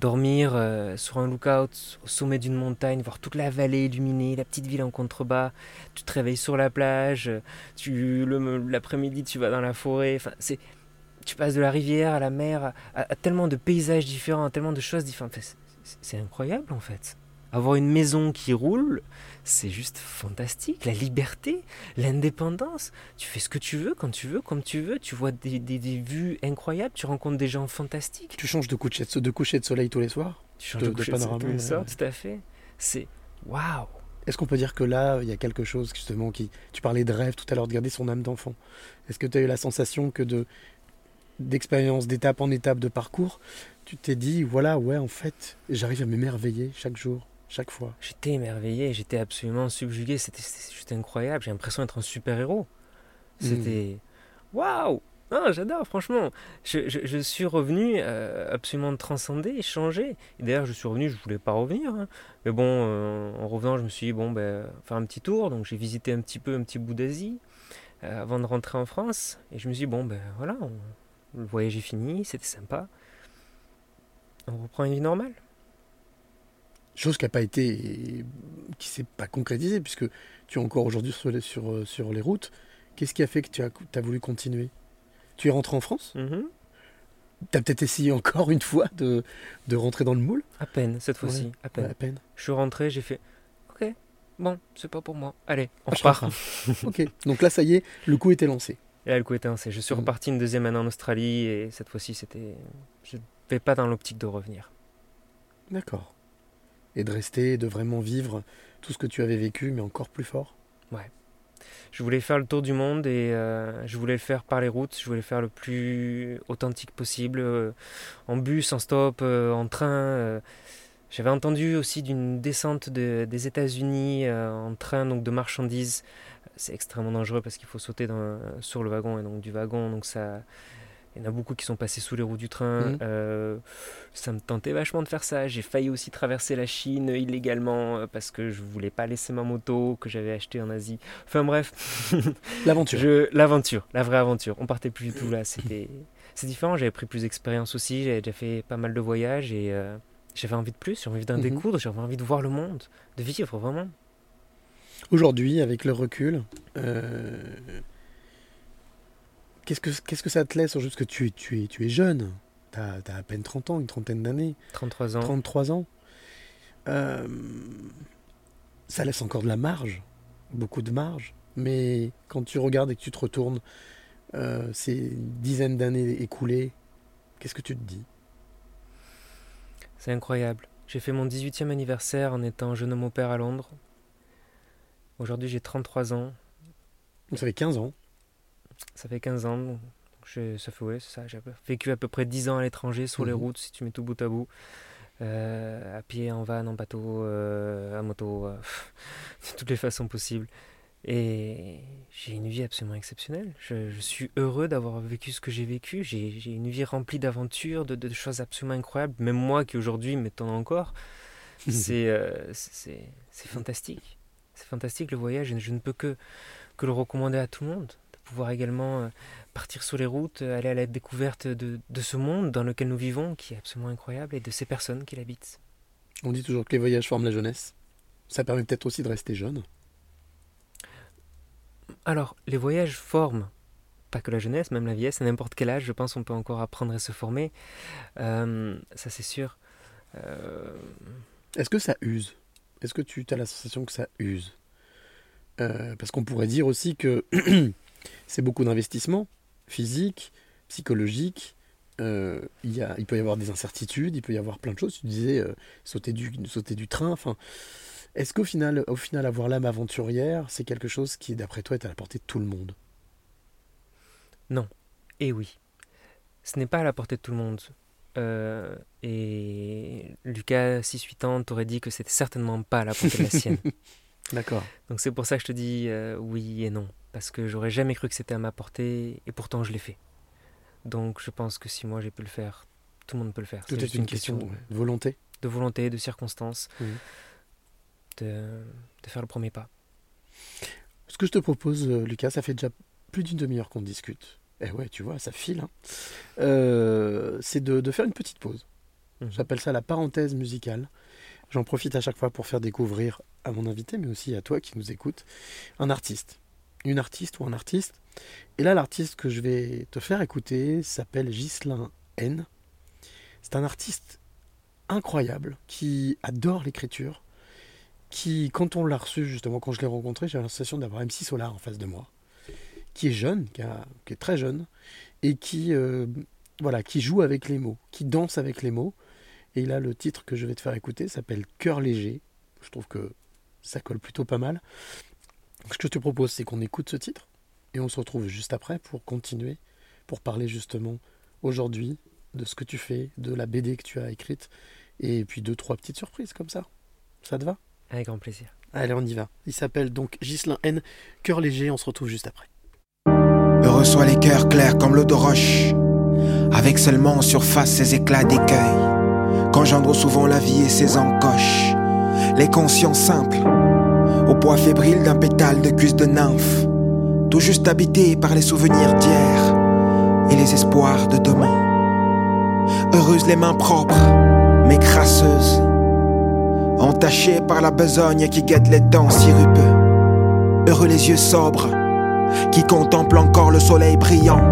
dormir euh, sur un lookout au sommet d'une montagne, voir toute la vallée illuminée, la petite ville en contrebas. Tu te réveilles sur la plage, tu l'après-midi tu vas dans la forêt. Enfin, tu passes de la rivière à la mer, à, tellement de paysages différents, à tellement de choses différentes. C'est incroyable en fait. Avoir une maison qui roule, c'est juste fantastique. La liberté, l'indépendance. Tu fais ce que tu veux, quand tu veux, comme tu veux. Tu vois des, des- des vues incroyables, tu rencontres des gens fantastiques. Tu changes de coucher de, de coucher de soleil tous les soirs Tu changes de- de, coucher de soleil tous les soirs, ouais. tout à fait. C'est waouh. Est-ce qu'on peut dire que là, il y a quelque chose justement qui... Tu parlais de rêve tout à l'heure, de garder son âme d'enfant. Est-ce que tu as eu la sensation que de d'expérience, d'étape en étape de parcours, tu t'es dit, voilà, ouais, en fait, j'arrive à m'émerveiller chaque jour, chaque fois. J'étais émerveillé, j'étais absolument subjugué. C'était juste incroyable. J'ai l'impression d'être un super-héros. C'était waouh. Non, j'adore, franchement. Je, je- je suis revenu euh, absolument transcendé, changé. D'ailleurs, je suis revenu, je voulais pas revenir. hein. Mais bon, euh, en revenant, je me suis dit, bon, ben, faire un petit tour. Donc, j'ai visité un petit peu, un petit bout d'Asie euh, avant de rentrer en France. Et je me suis dit, bon, ben voilà, on- le voyage est fini, c'était sympa. On reprend une vie normale. Chose qui n'a pas été, qui s'est pas concrétisée, puisque tu es encore aujourd'hui sur les, sur, euh, sur les routes. Qu'est-ce qui a fait que tu as, as voulu continuer? Tu es rentré en France? Mhm. Tu as peut-être essayé encore une fois de, de rentrer dans le moule? À peine, cette fois-ci, Ouais, à peine. Ouais, à peine. Je suis rentré, j'ai fait Ok, bon, c'est pas pour moi. Allez, on Ah, comprends. ok, donc là, ça y est, le coup était lancé. Et là, le coup était lancé. Je suis Mhm. reparti une deuxième année en Australie et cette fois-ci, c'était. Je ne vais pas dans l'optique de revenir. D'accord. Et de rester, de vraiment vivre tout ce que tu avais vécu, mais encore plus fort. Je voulais faire le tour du monde et euh, je voulais le faire par les routes. Je voulais le faire le plus authentique possible, euh, en bus, en stop, euh, en train. J'avais entendu aussi d'une descente de- des États-Unis en train donc de marchandises. C'est extrêmement dangereux parce qu'il faut sauter sur le wagon et donc du wagon. Donc ça, il y en a beaucoup qui sont passés sous les roues du train. Mhm. Euh, ça me tentait vachement de faire ça. J'ai failli aussi traverser la Chine illégalement euh, parce que je voulais pas laisser ma moto que j'avais achetée en Asie. Enfin bref, L'aventure. l'aventure, la vraie aventure. On partait plus du tout là. C'était, c'est différent. J'avais pris plus d'expérience aussi. J'avais déjà fait pas mal de voyages et euh, j'avais envie de plus. J'avais envie d'en Mhm. découdre. J'avais envie de voir le monde, de vivre vraiment. Aujourd'hui, avec le recul, euh, qu'est-ce, que, qu'est-ce que ça te laisse Juste que tu, es- tu, es, tu es jeune? Tu as, à peine 30 ans, une trentaine d'années. 33 ans. 33 ans. Euh, ça laisse encore de la marge, beaucoup de marge. Mais quand tu regardes et que tu te retournes euh, ces dizaines d'années écoulées, qu'est-ce que tu te dis? C'est incroyable. J'ai fait mon 18e anniversaire en étant jeune homme au père à Londres. Aujourd'hui, j'ai 33 ans. Ça fait 15 ans. Ça fait 15 ans. donc je- ça fait, ouais, ça. J'ai vécu à peu près 10 ans à l'étranger, sur les Mhm. routes, si tu mets tout bout à bout. Euh, à pied, en van, en bateau, euh, à moto, euh, de toutes les façons possibles. Et j'ai une vie absolument exceptionnelle. Je, je suis heureux d'avoir vécu ce que j'ai vécu. J'ai une vie remplie d'aventures, de, de choses absolument incroyables. Même moi qui aujourd'hui m'étonne encore. C'est euh, c'est- fantastique. C'est fantastique le voyage je ne peux que, que le recommander à tout le monde. Pouvoir également euh, partir sur les routes, euh, aller à la découverte de, de ce monde dans lequel nous vivons, qui est absolument incroyable, et de ces personnes qui l'habitent. On dit toujours que les voyages forment la jeunesse. Ça permet peut-être aussi de rester jeune. Alors, les voyages forment pas que la jeunesse, même la vieillesse, à n'importe quel âge, je pense qu'on peut encore apprendre et se former. Euh, ça, c'est sûr. Euh, Est-ce que ça use? Est-ce que tu as la sensation que ça use? Euh, Parce qu'on pourrait dire aussi que c'est beaucoup d'investissement physique, psychologique. euh, il, y a, il peut y avoir des incertitudes, il peut y avoir plein de choses. Tu disais euh, sauter, du, sauter du train. Enfin, est-ce qu'au final, au final, avoir l'âme aventurière, c'est quelque chose qui, d'après toi, est à la portée de tout le monde? Et oui, ce n'est pas à la portée de tout le monde. Euh, et Lucas, 6-8 ans, t'aurait dit que c'était certainement pas à la portée de la sienne. D'accord. Donc c'est pour ça que je te dis euh, oui et non. Parce que j'aurais jamais cru que c'était à ma portée, et pourtant je l'ai fait. Donc je pense que si moi j'ai pu le faire, tout le monde peut le faire. Tout C'est est juste une question de volonté. de volonté, de circonstances, de, de faire le premier pas. Ce que je te propose, euh, Lucas, ça fait déjà plus d'une demi-heure qu'on discute. Eh ouais, tu vois, ça file. hein. Euh, c'est de, de faire une petite pause. Mhm. J'appelle ça la parenthèse musicale. J'en profite à chaque fois pour faire découvrir à mon invité, mais aussi à toi qui nous écoutes, un artiste. Une artiste ou un artiste. Et là, l'artiste que je vais te faire écouter s'appelle Ghislain N. C'est un artiste incroyable qui adore l'écriture, qui, quand on l'a reçu, justement, quand je l'ai rencontré, la sensation d'avoir MC Solar en face de moi, qui est jeune, qui est très jeune, et qui, euh, voilà, qui joue avec les mots, qui danse avec les mots. Et là, le titre que je vais te faire écouter s'appelle Cœur léger. Je trouve que ça colle plutôt pas mal. Ce que je te propose, c'est qu'on écoute ce titre, et on se retrouve juste après pour continuer, pour parler justement aujourd'hui de ce que tu fais, de la BD que tu as écrite, et puis deux, trois petites surprises comme ça. Ça te va? Avec grand plaisir. Allez, on y va. Il s'appelle donc Ghislain N. Cœur léger, on se retrouve juste après. Heureux soient les cœurs clairs comme l'eau de roche, avec seulement en surface ces éclats d'écueil, qu'engendre souvent la vie et ses encoches. Les consciences simples, fébrile d'un pétale de cuisse de nymphe, tout juste habité par les souvenirs d'hier et les espoirs de demain. Heureuses les mains propres, mais crasseuses, entachées par la besogne qui guette les temps sirupeux. Heureux les yeux sobres, qui contemplent encore le soleil brillant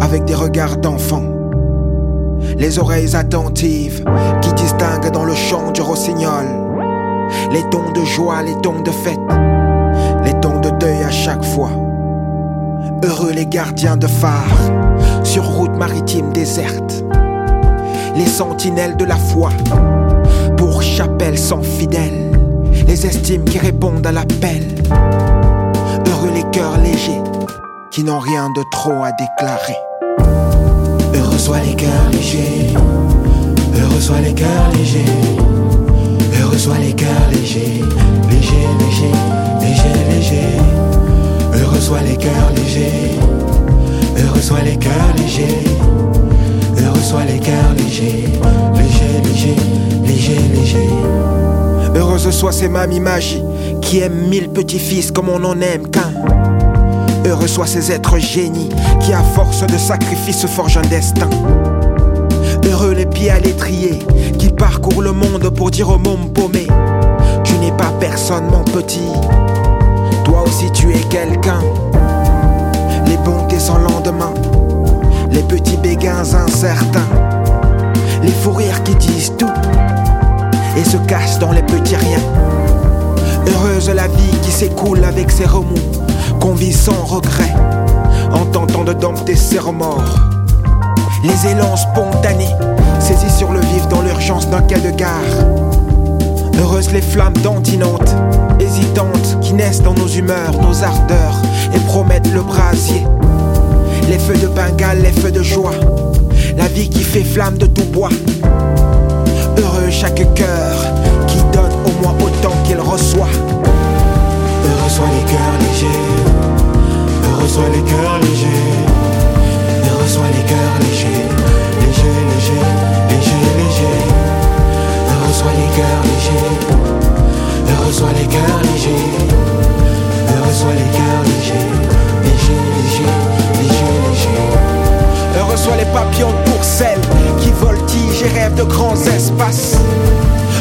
avec des regards d'enfant. Les oreilles attentives qui distinguent dans le chant du rossignol les tons de joie, les tons de fête, les tons de deuil à chaque fois. Heureux les gardiens de phare. Sur route maritime déserte, les sentinelles de la foi. Pour chapelle sans fidèles, les estimes qui répondent à l'appel. Heureux les cœurs légers qui n'ont rien de trop à déclarer. Heureux soient les cœurs légers, heureux soient les cœurs légers, heureux soient les cœurs légers, légers, légers, légers, légers. Heureux soient les cœurs légers, heureux soient les cœurs légers, heureux soient les cœurs légers, légers, légers, légers, légers. Heureuse soit ces mamies magie qui aiment mille petits-fils comme on en aime qu'un. Heureux soient ces êtres génies qui, à force de sacrifices, forgent un destin. Heureux les pieds à l'étrier qui parcourent le monde pour dire au môme paumé Tu n'es pas personne, mon petit. Toi aussi, tu es quelqu'un. Les bontés sans lendemain, les petits béguins incertains, les fous rires qui disent tout et se cachent dans les petits riens. Heureuse la vie qui s'écoule avec ses remous, qu'on vit sans regret, en tentant de dompter ses remords. Les élans spontanés, saisis sur le vif dans l'urgence d'un quai de gare. Heureuses les flammes dantinantes, hésitantes, qui naissent dans nos humeurs, nos ardeurs, et promettent le brasier. Les feux de Bengale, les feux de joie, la vie qui fait flamme de tout bois. Heureux chaque cœur qui donne au moins autant qu'il reçoit. Heureux soient les cœurs légers, heureux soient les cœurs légers, soient les cœurs légers, légers, légers, légers, légers. Soient les cœurs légers, heureux soient les cœurs légers, soient les cœurs légers, légers, légers, légers, légers. Soient les papillons pour celles qui voltigent et rêvent de grands espaces.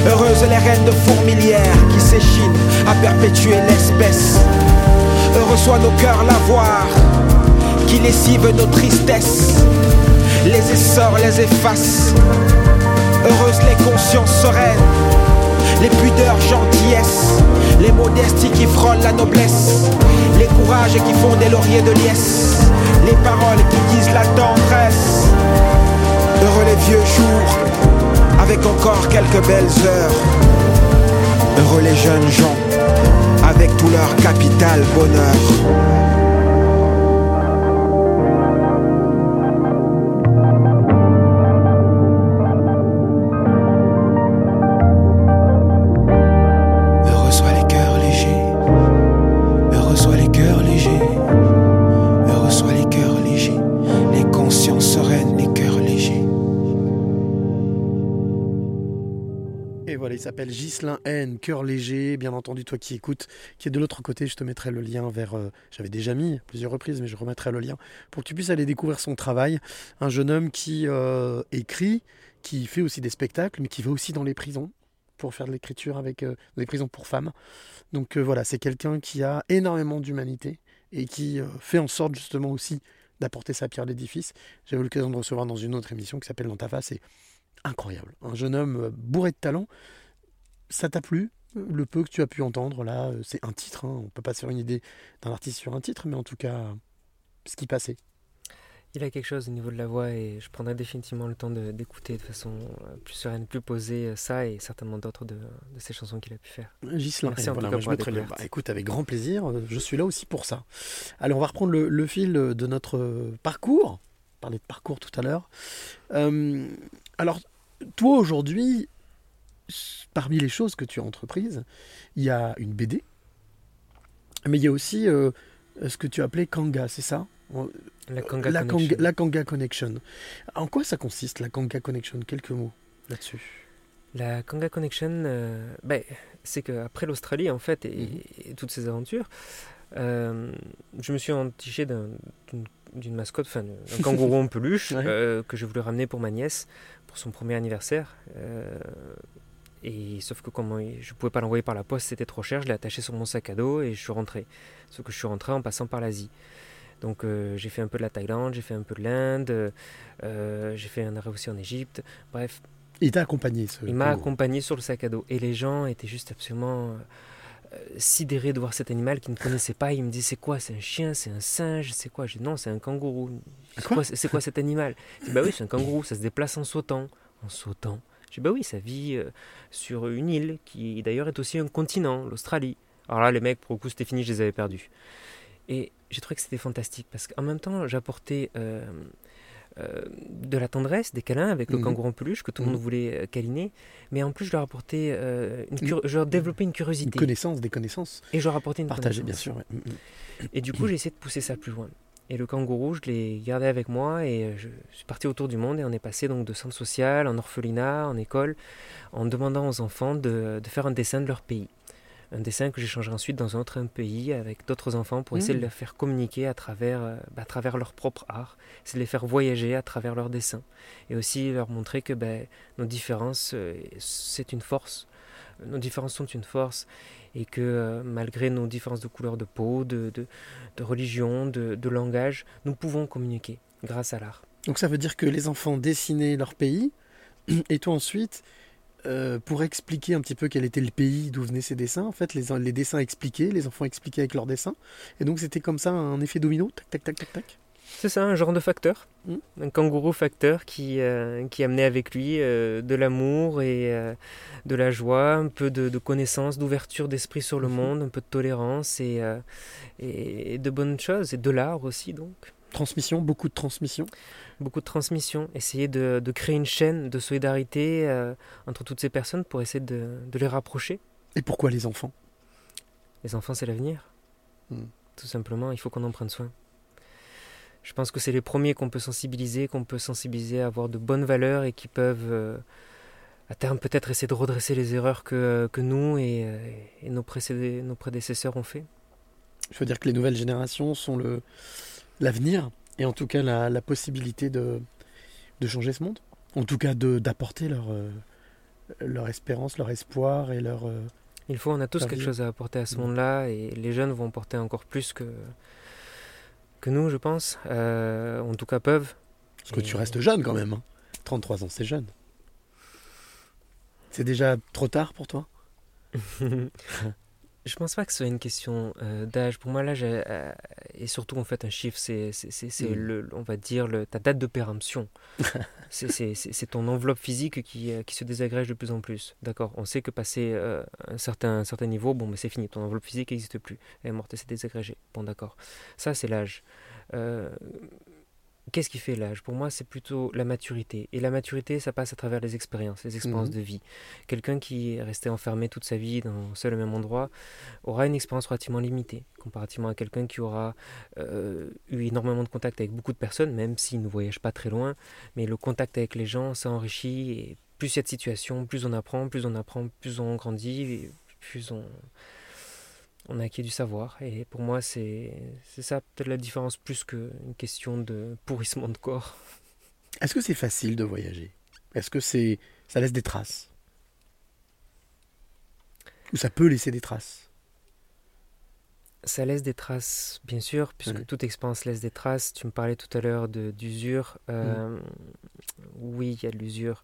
Heureuses les reines de fourmilières qui s'échinent à perpétuer l'espèce. Heureux soient nos cœurs lavoirs qui lessivent nos tristesses, les essors, les effacent. Heureuses les consciences sereines, les pudeurs gentillesses, les modesties qui frôlent la noblesse, les courages qui font des lauriers de liesse, les paroles qui disent la tendresse. Heureux les vieux jours, avec encore quelques belles heures. Heureux les jeunes gens, avec tout leur capital bonheur. Cœur léger. Bien entendu, toi qui écoutes, qui est de l'autre côté, je te mettrai le lien vers. euh, J'avais déjà mis plusieurs reprises, mais je remettrai le lien pour que tu puisses aller découvrir son travail. Un jeune homme qui euh, écrit, qui fait aussi des spectacles, mais qui va aussi dans les prisons pour faire de l'écriture avec euh, des prisons pour femmes. Donc euh, voilà, c'est quelqu'un qui a énormément d'humanité et qui fait en sorte justement aussi d'apporter sa pierre à l'édifice. J'avais eu l'occasion de recevoir dans une autre émission qui s'appelle Dans ta face incroyable. Un jeune homme bourré de talent. Ça t'a plu? Le peu que tu as pu entendre là, euh, c'est un titre. hein. On peut pas se faire une idée d'un artiste sur un titre, mais en tout cas, ce qui passait. Il a quelque chose au niveau de la voix et je prendrai définitivement le temps de- d'écouter de façon euh, plus sereine, plus posée euh, ça et certainement d'autres de, de ces chansons qu'il a pu faire. Ghislain, Merci voilà, moi, je mettrai bah, écoute, avec grand plaisir, je suis là aussi pour ça. Alors, on va reprendre le, le fil de notre parcours. On parlait de parcours tout à l'heure. Euh, alors, toi aujourd'hui, parmi les choses que tu as entreprises, il y a une BD, mais il y a aussi euh, ce que tu appelais Kanga, c'est ça? La Kanga la Connection. Kanga, la Kanga Connection. En quoi ça consiste, la Kanga Connection? Quelques mots là-dessus. La Kanga Connection, euh, ben, c'est qu'après l'Australie, en fait, et, et toutes ces aventures, euh, je me suis entiché d'un- d'une d'une mascotte, enfin d'un kangourou en peluche, Ouais. euh, que je voulais ramener pour ma nièce, pour son premier anniversaire. Et sauf que comme je pouvais pas l'envoyer par la poste, c'était trop cher, je l'ai attaché sur mon sac à dos et je suis rentré. Sauf que je suis rentré en passant par l'Asie. Donc euh, j'ai fait un peu de la Thaïlande, j'ai fait un peu de l'Inde, euh, j'ai fait un arrêt aussi en Égypte. Bref, Il t'a accompagné, ce il m'a accompagné sur le sac à dos. Et les gens étaient juste absolument euh, sidérés de voir cet animal qu'ils ne connaissaient pas. Ils me disaient c'est quoi? C'est un chien? C'est un singe? C'est quoi? J'ai dit non, c'est un kangourou. C'est Quoi? quoi, quoi cet animal? Bah oui, c'est un kangourou. Ça se déplace en sautant. En sautant. J'ai dit bah oui, ça vit euh, sur une île qui d'ailleurs est aussi un continent, l'Australie. Alors là, les mecs, pour le coup, c'était fini, je les avais perdus. Et j'ai trouvé que c'était fantastique parce qu'en même temps, j'apportais euh, euh, de la tendresse, des câlins avec le Mhm. kangourou en peluche que tout le monde Mhm. voulait câliner, mais en plus, je leur apportais une, cur- je leur développais une Une curiosité connaissance, des connaissances. et je leur apportais une Partagées, bien sûr. ouais. Mm. Et du coup, j'ai essayé de pousser ça plus loin. Et le kangourou, je l'ai gardé avec moi et euh, je suis parti autour du monde et on est passé donc de centre social, en orphelinat, en école, en demandant aux enfants de, de faire un dessin de leur pays. Un dessin que j'échangerai ensuite dans un autre pays avec d'autres enfants pour essayer Mmh. de les faire communiquer à travers, euh, bah, à travers leur propre art, c'est de les faire voyager à travers leurs dessins et aussi leur montrer que ben, nos différences, euh, c'est une force. Nos différences sont une force et que euh, malgré nos différences de couleur de peau, de, de, de religion, de, de langage, nous pouvons communiquer grâce à l'art. Donc ça veut dire que les enfants dessinaient leur pays, et toi ensuite, euh, pour expliquer un petit peu quel était le pays d'où venaient ces dessins, en fait, les, les dessins expliquaient, les enfants expliquaient avec leurs dessins, et donc c'était comme ça un effet domino, tac tac tac tac tac? C'est ça, un genre de facteur. Mm. Un kangourou facteur qui, euh, qui amenait avec lui euh, de l'amour et euh, de la joie, un peu de, de connaissance, d'ouverture d'esprit sur le Mhm. monde, un peu de tolérance et, et, et de bonnes choses, et de l'art aussi donc. Transmission, beaucoup de transmission. Beaucoup de transmission, essayer de, de créer une chaîne de solidarité entre toutes ces personnes pour essayer de, de les rapprocher. Et pourquoi les enfants? Les enfants, c'est l'avenir. Mm. Tout simplement, il faut qu'on en prenne soin. Je pense que c'est les premiers qu'on peut sensibiliser, qu'on peut sensibiliser à avoir de bonnes valeurs et qui peuvent, euh, à terme, peut-être essayer de redresser les erreurs que, que nous et, euh, et nos, précédés- nos prédécesseurs ont fait. Je veux dire que les nouvelles générations sont le l'avenir et en tout cas la, la possibilité de, de changer ce monde. En tout cas de d'apporter leur, euh, leur espérance, leur espoir et leur... euh, Il faut, on a tous quelque vie. chose à apporter à ce monde-là et les jeunes vont porter encore plus que, que nous, je pense. Euh, en tout cas, peuvent. Parce que Et- tu restes jeune quand même. hein. 33 ans, c'est jeune. C'est déjà trop tard pour toi? Je pense pas que ce soit une question euh, d'âge. Pour moi, l'âge euh, euh, est surtout en fait un chiffre. C'est, Mm. le, on va dire, le, ta date de péremption. c'est, ton enveloppe physique qui, euh, qui se désagrège de plus en plus. D'accord? On sait que passé euh, un, certain, un certain niveau, bon, mais c'est fini. Ton enveloppe physique n'existe plus. Elle est morte et s'est désagrégée. Bon, d'accord. Ça, c'est l'âge. Qu'est-ce qui fait l'âge Pour moi, c'est plutôt la maturité. Et la maturité, ça passe à travers les expériences, les expériences Mhm. de vie. Quelqu'un qui est resté enfermé toute sa vie dans un seul et même endroit aura une expérience relativement limitée, comparativement à quelqu'un qui aura euh, eu énormément de contact avec beaucoup de personnes, même s'il ne voyage pas très loin. Mais le contact avec les gens, ça enrichit. Et plus il y a de situations, plus on apprend, plus on apprend, plus on grandit, et plus on, on acquiert du savoir. Et pour moi, c'est c'est ça peut-être la différence plus qu'une question de pourrissement de corps. Est-ce que c'est facile de voyager? Est-ce que c'est ça laisse des traces? Ou ça peut laisser des traces? Ça laisse des traces, bien sûr, puisque toute expérience laisse des traces. Tu me parlais tout à l'heure de- d'usure. Euh, Oui, il y a de l'usure.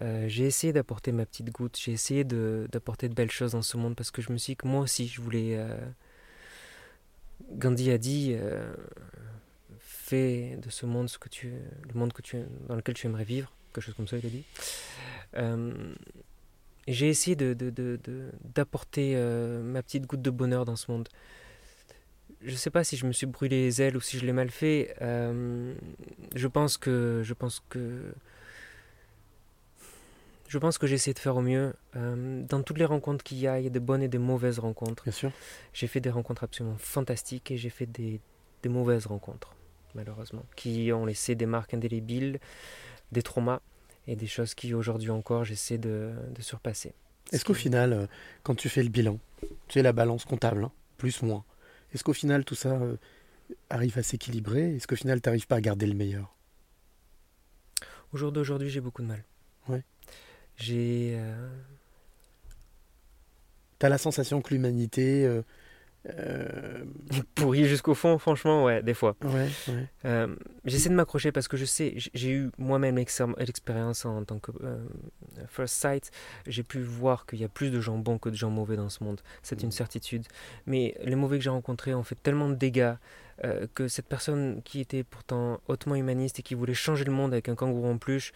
Euh, j'ai essayé d'apporter ma petite goutte. J'ai essayé d'apporter de, belles choses dans ce monde parce que je me suis dit que moi aussi, je voulais. euh, Gandhi a dit euh, fais de ce monde ce que tu, le monde que tu, dans lequel tu aimerais vivre, quelque chose comme ça, il a dit. J'ai essayé de, de- de- d'apporter ma petite goutte de bonheur dans ce monde. Je sais pas si je me suis brûlé les ailes ou si je l'ai mal fait. Je pense que je pense que je pense que j'ai essayé de faire au mieux. Euh, dans toutes les rencontres qu'il y a, il y a des bonnes et des mauvaises rencontres. Bien sûr. J'ai fait des rencontres absolument fantastiques et j'ai fait des, des mauvaises rencontres, malheureusement, qui ont laissé des marques indélébiles, des traumas et des choses qui aujourd'hui encore j'essaie de, de surpasser. Est-ce qu'au final, euh, quand tu fais le bilan, tu sais la balance comptable, hein, plus moins, est-ce qu'au final tout ça euh, arrive à s'équilibrer? Est-ce qu'au final tu n'arrives pas à garder le meilleur? Au jour d'aujourd'hui, j'ai beaucoup de mal. J'ai. euh, Tu as la sensation que l'humanité... euh, euh, jusqu'au fond, franchement, ouais, des fois. ouais, ouais. Euh, J'essaie de m'accrocher parce que je sais, j'ai eu moi-même l'expérience en tant que euh, first sight. J'ai pu voir qu'il y a plus de gens bons que de gens mauvais dans ce monde. C'est une certitude. Mais les mauvais que j'ai rencontrés ont fait tellement de dégâts que cette personne qui était pourtant hautement humaniste et qui voulait changer le monde avec un kangourou en peluche,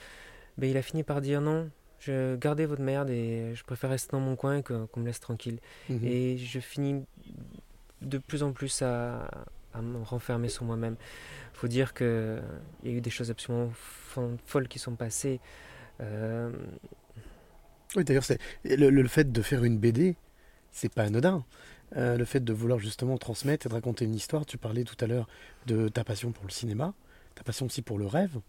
ben, il a fini par dire non. Je gardez votre merde et je préfère rester dans mon coin qu'on me laisse tranquille. Mhm. Et je finis de plus en plus à, à me renfermer sur moi-même. faut dire qu'il y a eu des choses absolument fo- folles qui sont passées. Euh, Oui, d'ailleurs, c'est le, le fait de faire une BD, c'est pas anodin. Euh, le fait de vouloir justement transmettre et de raconter une histoire, tu parlais tout à l'heure de ta passion pour le cinéma, ta passion aussi pour le rêve.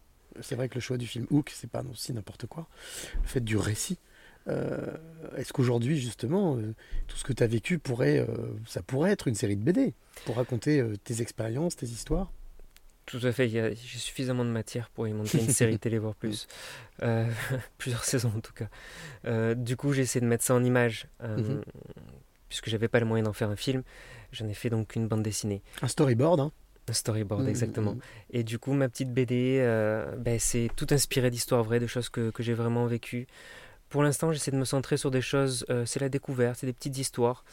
C'est vrai que le choix du film Hook, c'est pas aussi n'importe quoi. Le fait du récit. Euh, Est-ce qu'aujourd'hui, justement, euh, tout ce que tu as vécu pourrait, euh, ça pourrait être une série de BD pour raconter tes expériences, tes histoires? Tout à fait, j'ai suffisamment de matière pour y monter une série télé, voire plus. Plusieurs saisons en tout cas. Du coup, j'ai essayé de mettre ça en image. euh, Mhm. Puisque j'avais pas le moyen d'en faire un film, j'en ai fait donc une bande dessinée. Un storyboard, hein Un storyboard, Mhm, exactement. mhm. Et du coup, ma petite BD, euh, ben, c'est tout inspiré d'histoires vraies, de choses que, que j'ai vraiment vécues. Pour l'instant, j'essaie de me centrer sur des choses, euh, c'est la découverte, c'est des petites histoires,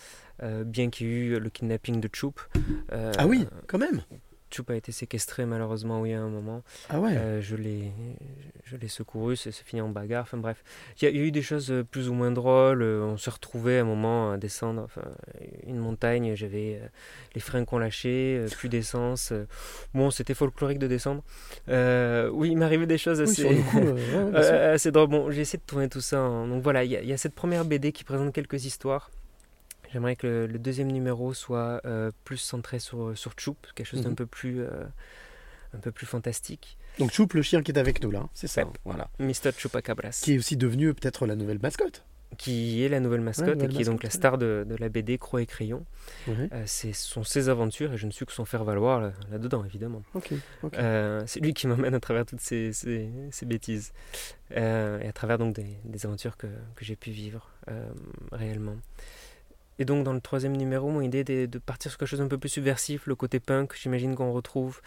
euh, bien qu'il y ait eu le kidnapping de Choop. Euh, Ah oui, quand même Choup a été séquestré malheureusement, oui, à un moment. Ah ouais Euh, je l'ai, secouru, c'est fini en bagarre. Enfin bref, il y, a- il y a eu des choses euh, plus ou moins drôles. Euh, On se retrouvait à un moment à descendre enfin, une montagne. J'avais euh, les freins qu'on lâchait, euh, plus d'essence. Bon, c'était folklorique de descendre. Oui, il m'arrivait des choses assez, coup, ouais, assez drôles. Bon, j'ai essayé de tourner tout ça. en- Donc voilà, il y, a- il y a cette première BD qui présente quelques histoires. J'aimerais que le, le deuxième numéro soit euh, plus centré sur, sur Choup, quelque chose d'un Mhm. peu plus, euh, un peu plus fantastique. Donc Choup, le chien qui est avec nous là, c'est ça. Ouais. Voilà. Mr. Chupacabras. Qui est aussi devenu peut-être la nouvelle mascotte. qui est la nouvelle mascotte nouvelle et qui est donc la star de, de la BD Croix et Crayon. Ouais. Euh, c'est- ce sont ses aventures et je ne suis que son faire-valoir là- là-dedans, évidemment. Ok. ok. Euh, c'est lui qui m'emmène à travers toutes ces, ces- ces bêtises Euh, et à travers donc des, des aventures que, que j'ai pu vivre euh, réellement. Et donc dans le troisième numéro, mon idée est de partir sur quelque chose d'un peu plus subversif, le côté punk, j'imagine qu'on retrouve,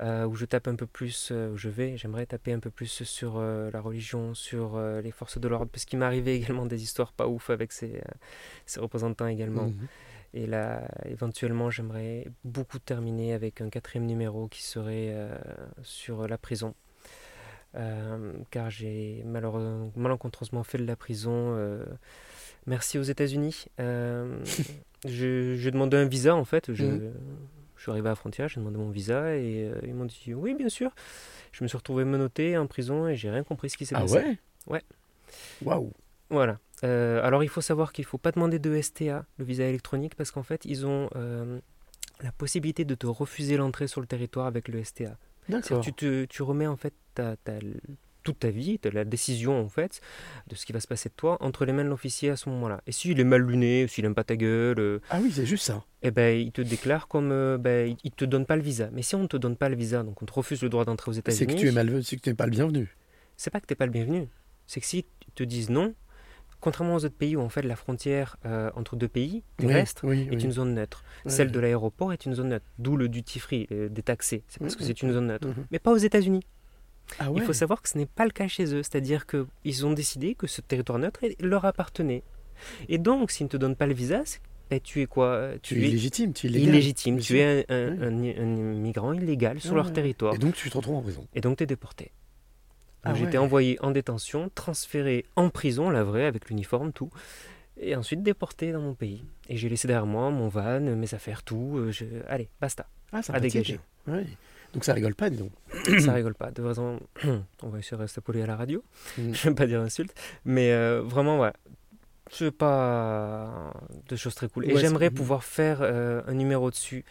euh, où je tape un peu plus, euh, où je vais, j'aimerais taper un peu plus sur euh, la religion, sur les forces de l'ordre, parce qu'il m'est arrivé également des histoires pas ouf avec ces, ces représentants également. Mhm. Et là, éventuellement, j'aimerais beaucoup terminer avec un quatrième numéro qui serait sur la prison. Car j'ai malheureusement malencontreusement fait de la prison. Merci aux États-Unis. Euh, je- J'ai demandé un visa en fait. Je, Mhm. je suis arrivé à la frontière, j'ai demandé mon visa et euh, ils m'ont dit oui, bien sûr. Je me suis retrouvé menotté en prison et j'ai rien compris ce qui s'est Ah passé. ouais? Ouais. Waouh. Voilà. Euh, alors il faut savoir qu'il ne faut pas demander de STA, le visa électronique, parce qu'en fait ils ont euh, la possibilité de te refuser l'entrée sur le territoire avec le STA. D'accord. Tu, te, tu remets en fait ta, ta- toute ta vie, t'as la décision en fait de ce qui va se passer de toi entre les mains de l'officier à ce moment-là. Et s'il est mal luné, s'il aime pas ta gueule, euh, Ah oui, c'est juste ça. eh ben il te déclare comme euh, ben, il- te donne pas le visa. Mais si on ne te donne pas le visa, donc on te refuse le droit d'entrer aux C'est États-Unis, que tu es mal, c'est que tu n'es pas le bienvenu. c'est pas que t'es pas le bienvenu. C'est que si te disent non, contrairement aux autres pays où en fait la frontière euh, entre deux pays terrestres oui, est oui. une zone neutre. Celle de l'aéroport est une zone neutre. D'où le duty free, euh, détaxé. C'est parce que Mhm. c'est une zone neutre. Mhm. Mais pas aux États-Unis. Ah Il faut savoir que ce n'est pas le cas chez eux. C'est-à-dire qu'ils ont décidé que ce territoire neutre leur appartenait. Et donc, s'ils ne te donnent pas le visa, ben, tu es quoi? Tu es illégitime, tu es illégal. illégitime. Tu es un, un- un- un migrant illégal sur Ah leur ouais. territoire. Et donc tu te retrouves en prison. Et donc, tu es déporté. Ah J'étais envoyé en détention, transféré en prison, la vraie, avec l'uniforme, tout. Et ensuite déporté dans mon pays. Et j'ai laissé derrière moi mon van, mes affaires, tout. euh, je- Allez, basta. Ah, à dégager. Ouais. Donc ça rigole pas, dis donc. ça rigole pas. De raison, on va essayer de rester poli à la radio. Mm. Je vais pas dire insulte, mais euh, vraiment, voilà. C'est pas de choses très cool. Et Ouais, j'aimerais c'est- pouvoir faire euh, un numéro dessus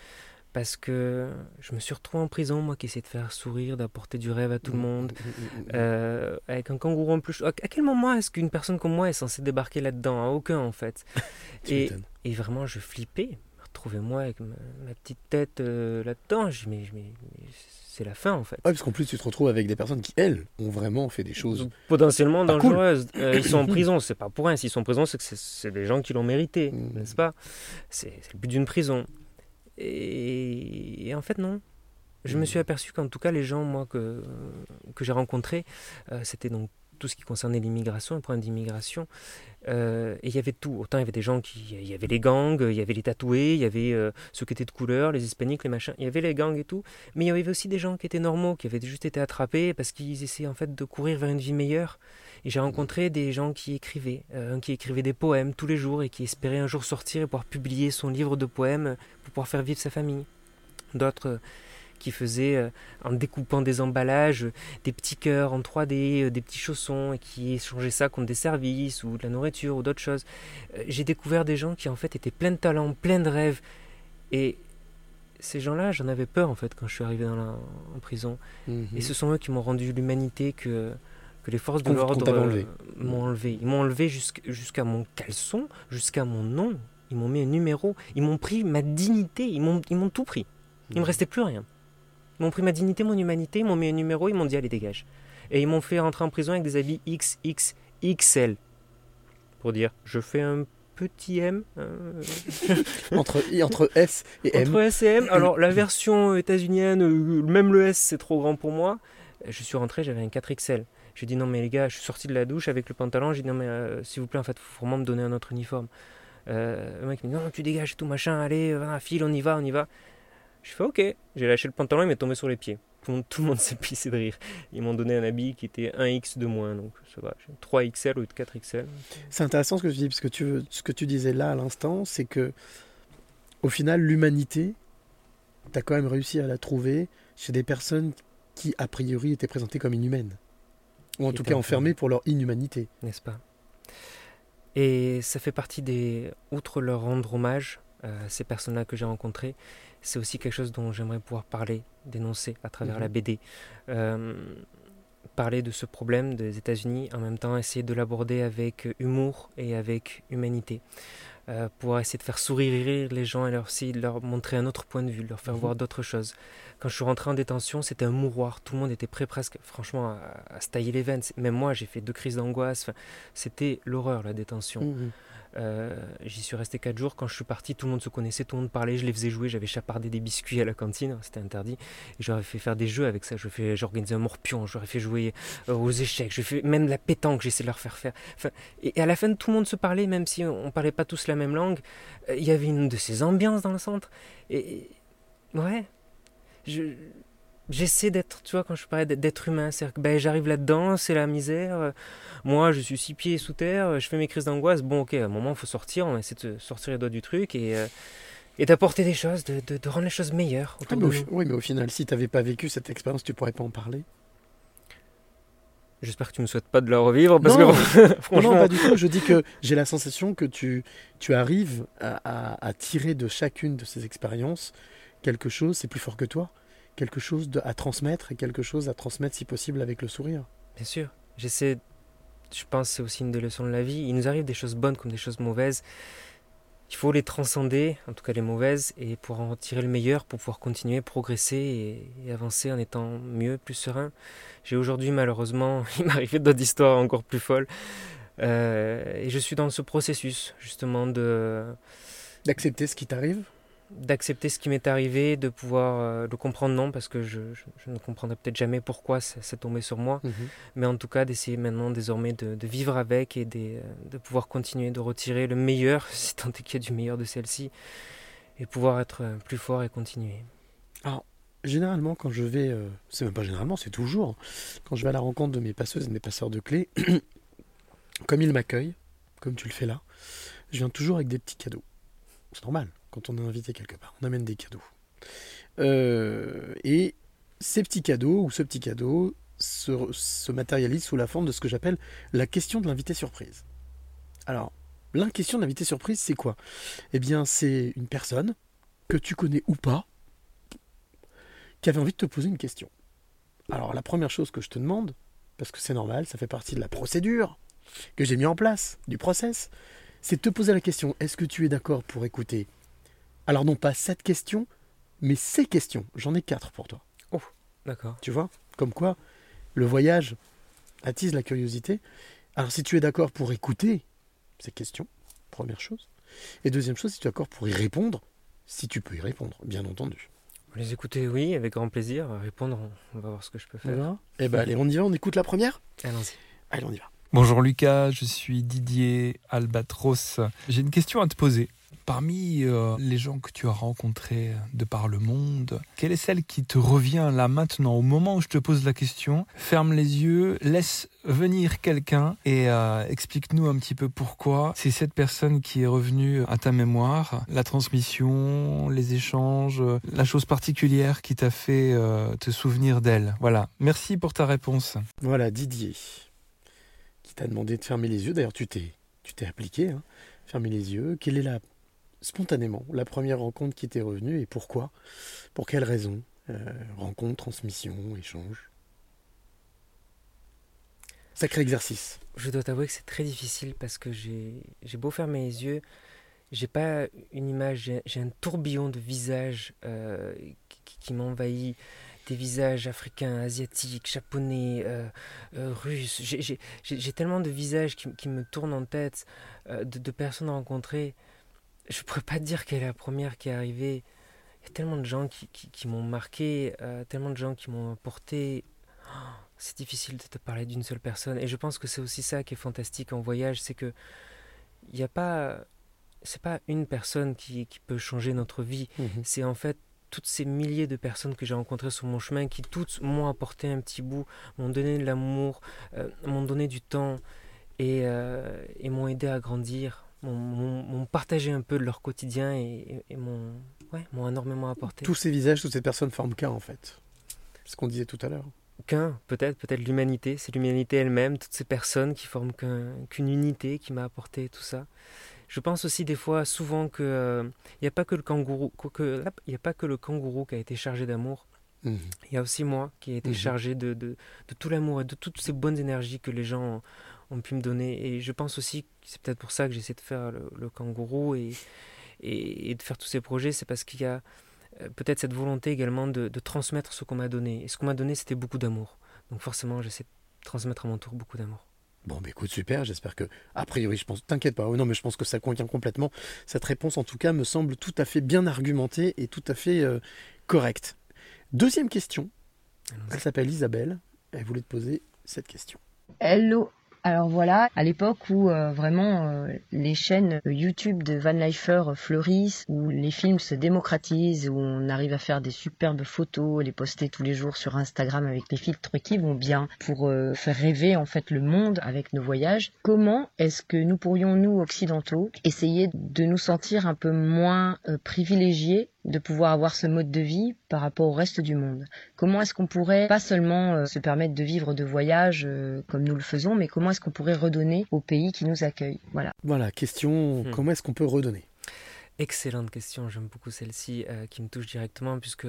parce que je me suis retrouvé en prison, moi qui essaie de faire sourire, d'apporter du rêve à tout le monde, euh, avec un kangourou en plus. À quel moment est-ce qu'une personne comme moi est censée débarquer là-dedans? À aucun en fait. Et, et vraiment, je flippais. Retrouvez-moi avec ma, ma petite tête euh, là-dedans. Je mais, mais- mais c'est la fin en fait. Ouais, parce qu'en plus tu te retrouves avec des personnes qui, elles, ont vraiment fait des choses. potentiellement cool. dangereuses. Euh, ils sont en prison, c'est pas pour rien. S'ils sont en prison, c'est que c'est- des gens qui l'ont mérité, Mm. n'est-ce pas? C'est le but d'une prison. Et, et en fait, non. Je me Mm. suis aperçu qu'en tout cas, les gens, moi, que, que j'ai rencontrés, euh, c'était donc tout ce qui concernait l'immigration, le problème d'immigration. Euh, et il y avait tout. Autant il y avait des gens qui. Il y avait les gangs, il y avait les tatoués, il y avait euh, ceux qui étaient de couleur, les hispaniques, les machins. Il y avait les gangs et tout. Mais il y avait aussi des gens qui étaient normaux, qui avaient juste été attrapés parce qu'ils essayaient en fait de courir vers une vie meilleure. Et j'ai rencontré des gens qui écrivaient, euh, qui écrivait des poèmes tous les jours et qui espérait un jour sortir et pouvoir publier son livre de poèmes pour pouvoir faire vivre sa famille. D'autres qui faisaient, euh, en découpant des emballages, euh, des petits cœurs en 3D, euh, des petits chaussons, et qui échangeaient ça contre des services ou de la nourriture ou d'autres choses. J'ai découvert des gens qui en fait étaient pleins de talent, pleins de rêves. Et ces gens-là, j'en avais peur en fait quand je suis arrivé dans la- en prison. Mhm. Et ce sont eux qui m'ont rendu l'humanité que, que les forces de l'ordre euh, m'ont enlevé. Ils m'ont enlevé jusqu'- jusqu'à mon caleçon, jusqu'à mon nom. Ils m'ont mis un numéro. Ils m'ont pris ma dignité. Ils m'ont tout pris. Il Mhm. me restait plus rien. Ils m'ont pris ma dignité, mon humanité. Ils m'ont mis un numéro. Ils m'ont dit allez dégage. Et ils m'ont fait rentrer en prison avec des habits XXXL pour dire je fais un petit M. euh, entre, entre S et M. entre S et M. Alors, la version états-unienne, euh, même le S, c'est trop grand pour moi. Je suis rentré, j'avais un 4XL. J'ai dit non, mais les gars, je suis sorti de la douche avec le pantalon. J'ai dit non, mais euh, s'il vous plaît, en fait, faut vraiment me donner un autre uniforme. Euh, le mec me dit non, tu dégages et tout machin, allez, va, file, on y va, on y va. Je fais ok, j'ai lâché le pantalon, il m'est tombé sur les pieds. Tout le monde, tout le monde s'est pissé de rire. Ils m'ont donné un habit qui était 1X de moins, donc ça va. J'ai 3XL au lieu de 4XL. C'est intéressant ce que tu dis, parce que tu, ce que tu disais là à l'instant, c'est que au final, l'humanité, tu as quand même réussi à la trouver chez des personnes qui, a priori, étaient présentées comme inhumaines. Ou en tout cas enfermées pour leur inhumanité. n'est-ce pas? Et ça fait partie des. Outre leur rendre hommage euh, à ces personnes-là que j'ai rencontrées, c'est aussi quelque chose dont j'aimerais pouvoir parler, dénoncer à travers Mhm. la BD. Euh, parler de ce problème des États-Unis, en même temps essayer de l'aborder avec humour et avec humanité. Euh, pouvoir essayer de faire sourire les gens et leur, aussi leur montrer un autre point de vue, leur faire Mhm. voir d'autres choses. Quand je suis rentré en détention, c'était un mouroir. Tout le monde était prêt presque, franchement, à, à se tailler les veines. Même moi, j'ai fait deux crises d'angoisse. Enfin, c'était l'horreur, la détention. Mhm. Euh, J'y suis resté quatre jours. Quand je suis parti, tout le monde se connaissait, tout le monde parlait. Je les faisais jouer. J'avais chapardé des biscuits à la cantine, c'était interdit. J'aurais fait faire des jeux avec ça. Organisé un morpion. J'aurais fait jouer euh, aux échecs. Je fais même la pétanque. J'essaie de leur faire faire. Enfin, et, à la fin, tout le monde se parlait, même si on, on parlait pas tous la même langue. Euh, Il y avait une de ces ambiances dans le centre. Et, et- ouais, je j'essaie d'être, tu vois, quand je parlais d'être- humain, c'est-à-dire que ben, j'arrive là-dedans, c'est la misère. euh, Moi, je suis six pieds sous terre, je fais mes crises d'angoisse. Bon, ok, à un moment, il faut sortir, on essaie de sortir les doigts du truc et, euh, et d'apporter des choses, de, de- de rendre les choses meilleures Ah, mais au, oui, mais au final, si tu n'avais pas vécu cette expérience, tu pourrais pas en parler. J'espère que tu me souhaites pas de la revivre parce non, que franchement, non, pas du tout. Je dis que j'ai la sensation que tu, tu arrives à, à- à tirer de chacune de ces expériences quelque chose, c'est plus fort que toi, quelque chose de- à transmettre et quelque chose à transmettre si possible avec le sourire. Bien sûr, j'essaie. Je pense c'est aussi une des leçons de la vie. Il nous arrive des choses bonnes comme des choses mauvaises. Il faut les transcender, en tout cas les mauvaises, et pour en tirer le meilleur, pour pouvoir continuer, progresser et, et avancer en étant mieux, plus serein. J'ai aujourd'hui, malheureusement, il m'est arrivé d'autres histoires encore plus folles. Euh, et je suis dans ce processus, justement, de D'accepter ce qui t'arrive d'accepter ce qui m'est arrivé, de pouvoir euh, le comprendre, non, parce que je, je- je ne comprendrai peut-être jamais pourquoi ça s'est tombé sur moi, Mhm. mais en tout cas d'essayer maintenant désormais de, de vivre avec et euh, de pouvoir continuer de retirer le meilleur, si tant est qu'il y a du meilleur de celle-ci, et pouvoir être euh, plus fort et continuer. Alors, généralement, quand je vais, euh, c'est même pas généralement, c'est toujours, quand je vais à la rencontre de mes passeuses et de mes passeurs de clés, comme ils m'accueillent, comme tu le fais là, je viens toujours avec des petits cadeaux. C'est normal, quand on est invité quelque part, on amène des cadeaux. Euh, et ces petits cadeaux, ou ce petit cadeau, se, se matérialise sous la forme de ce que j'appelle la question de l'invité surprise. Alors, la question de l'invité surprise, c'est quoi? Eh bien, c'est une personne que tu connais ou pas, qui avait envie de te poser une question. Alors la première chose que je te demande, parce que c'est normal, ça fait partie de la procédure que j'ai mis en place, du process, c'est de te poser la question, est-ce que tu es d'accord pour écouter Alors non pas cette question, mais ces questions. J'en ai quatre pour toi. D'accord. Tu vois? Comme quoi, le voyage attise la curiosité. Alors si tu es d'accord pour écouter ces questions, première chose. Et deuxième chose, si tu es d'accord pour y répondre, si tu peux y répondre, bien entendu. Les écouter, oui, avec grand plaisir. Répondre, on- on va voir ce que je peux faire. Voilà. Eh ben allez, on y va, on écoute la première? Allons-y. Allez, on y va. Bonjour Lucas, je suis Didier Albatros. J'ai une question à te poser. Parmi euh, les gens que tu as rencontrés de par le monde, quelle est celle qui te revient là maintenant au moment où je te pose la question? Ferme les yeux, laisse venir quelqu'un et euh, explique-nous un petit peu pourquoi c'est cette personne qui est revenue à ta mémoire, la transmission, les échanges, la chose particulière qui t'a fait euh, te souvenir d'elle. Voilà, merci pour ta réponse. Voilà, Didier, qui t'a demandé de fermer les yeux. D'ailleurs, tu t'es, appliqué, hein. fermer les yeux. Quelle est la, spontanément, la première rencontre qui t'est revenue et pourquoi? Pour quelle raison? Euh, Rencontre, transmission, échange? Sacré exercice. Je dois t'avouer que c'est très difficile parce que j'ai j'ai beau fermer les yeux, j'ai pas une image, j'ai un tourbillon de visages euh, qui m'envahit, des visages africains, asiatiques, japonais, euh, euh, russes. J'ai- tellement de visages qui, qui me tournent en tête, euh, de, de personnes rencontrées. Je pourrais pas dire quelle est la première qui est arrivée. Il y a tellement de gens qui, qui- qui m'ont marqué, tellement de gens qui m'ont apporté. Oh, c'est difficile de te parler d'une seule personne. Et je pense que c'est aussi ça qui est fantastique en voyage, c'est que il n'y a pas, c'est pas une personne qui, qui peut changer notre vie. Mhm. C'est en fait toutes ces milliers de personnes que j'ai rencontrées sur mon chemin, qui toutes m'ont apporté un petit bout, m'ont donné de l'amour, euh, m'ont donné du temps et, euh, et m'ont aidé à grandir, m'ont- partagé un peu de leur quotidien et, et- et m'ont ouais, énormément apporté. Tous ces visages, toutes ces personnes forment qu'un en fait. Ce qu'on disait tout à l'heure. Qu'un, peut-être, peut-être l'humanité, c'est l'humanité elle-même, toutes ces personnes qui forment qu'un- qu'une unité qui m'a apporté tout ça. Je pense aussi des fois, souvent, que euh, il n'y a pas que le kangourou, que, il y a pas que le kangourou qui a été chargé d'amour. Mhm. Il y a aussi moi qui ai été Mhm. chargé de, de, de tout l'amour et de toutes ces bonnes énergies que les gens ont, ont pu me donner. Et je pense aussi que c'est peut-être pour ça que j'essaie de faire le, le kangourou et, et, et de faire tous ces projets. C'est parce qu'il y a euh, peut-être cette volonté également de, de transmettre ce qu'on m'a donné. Et ce qu'on m'a donné, c'était beaucoup d'amour. Donc forcément, j'essaie de transmettre à mon tour beaucoup d'amour. Bon, bah écoute, super. J'espère que, a priori, je pense, t'inquiète pas. Oh, non, mais je pense que ça convient complètement. Cette réponse, en tout cas, me semble tout à fait bien argumentée et tout à fait euh, correcte. Deuxième question. Elle s'appelle Isabelle. Elle voulait te poser cette question. Hello. Alors voilà, à l'époque où euh, vraiment euh, les chaînes YouTube de Van Leifer fleurissent, où les films se démocratisent, où on arrive à faire des superbes photos, les poster tous les jours sur Instagram avec les filtres qui vont bien pour euh, faire rêver en fait le monde avec nos voyages. Comment est-ce que nous pourrions nous occidentaux essayer de nous sentir un peu moins euh, privilégiés de pouvoir avoir ce mode de vie par rapport au reste du monde. Comment est-ce qu'on pourrait pas seulement euh, se permettre de vivre de voyages euh, comme nous le faisons, mais comment est-ce qu'on pourrait redonner au pays qui nous accueille Voilà. Voilà, question Hmm. comment est-ce qu'on peut redonner? Excellente question, j'aime beaucoup celle-ci euh, qui me touche directement puisque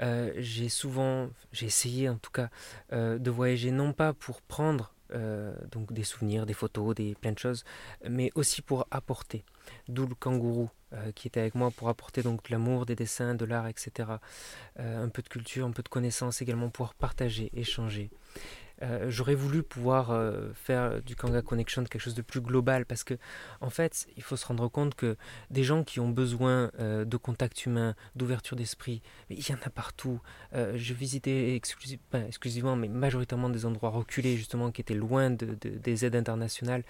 euh, j'ai souvent, j'ai essayé en tout cas euh, de voyager non pas pour prendre euh, donc des souvenirs, des photos, des plein de choses, mais aussi pour apporter. D'où le kangourou euh, qui était avec moi pour apporter donc de l'amour, des dessins, de l'art, etc. Euh, un peu de culture, un peu de connaissances également, pouvoir partager, échanger. Euh, J'aurais voulu pouvoir euh, faire du Kanga Connection quelque chose de plus global parce que, en fait, il faut se rendre compte que des gens qui ont besoin euh, de contact humain, d'ouverture d'esprit, il y en a partout. Je visitais exclusivement, mais majoritairement des endroits reculés, justement, qui étaient loin de- de- des aides internationales.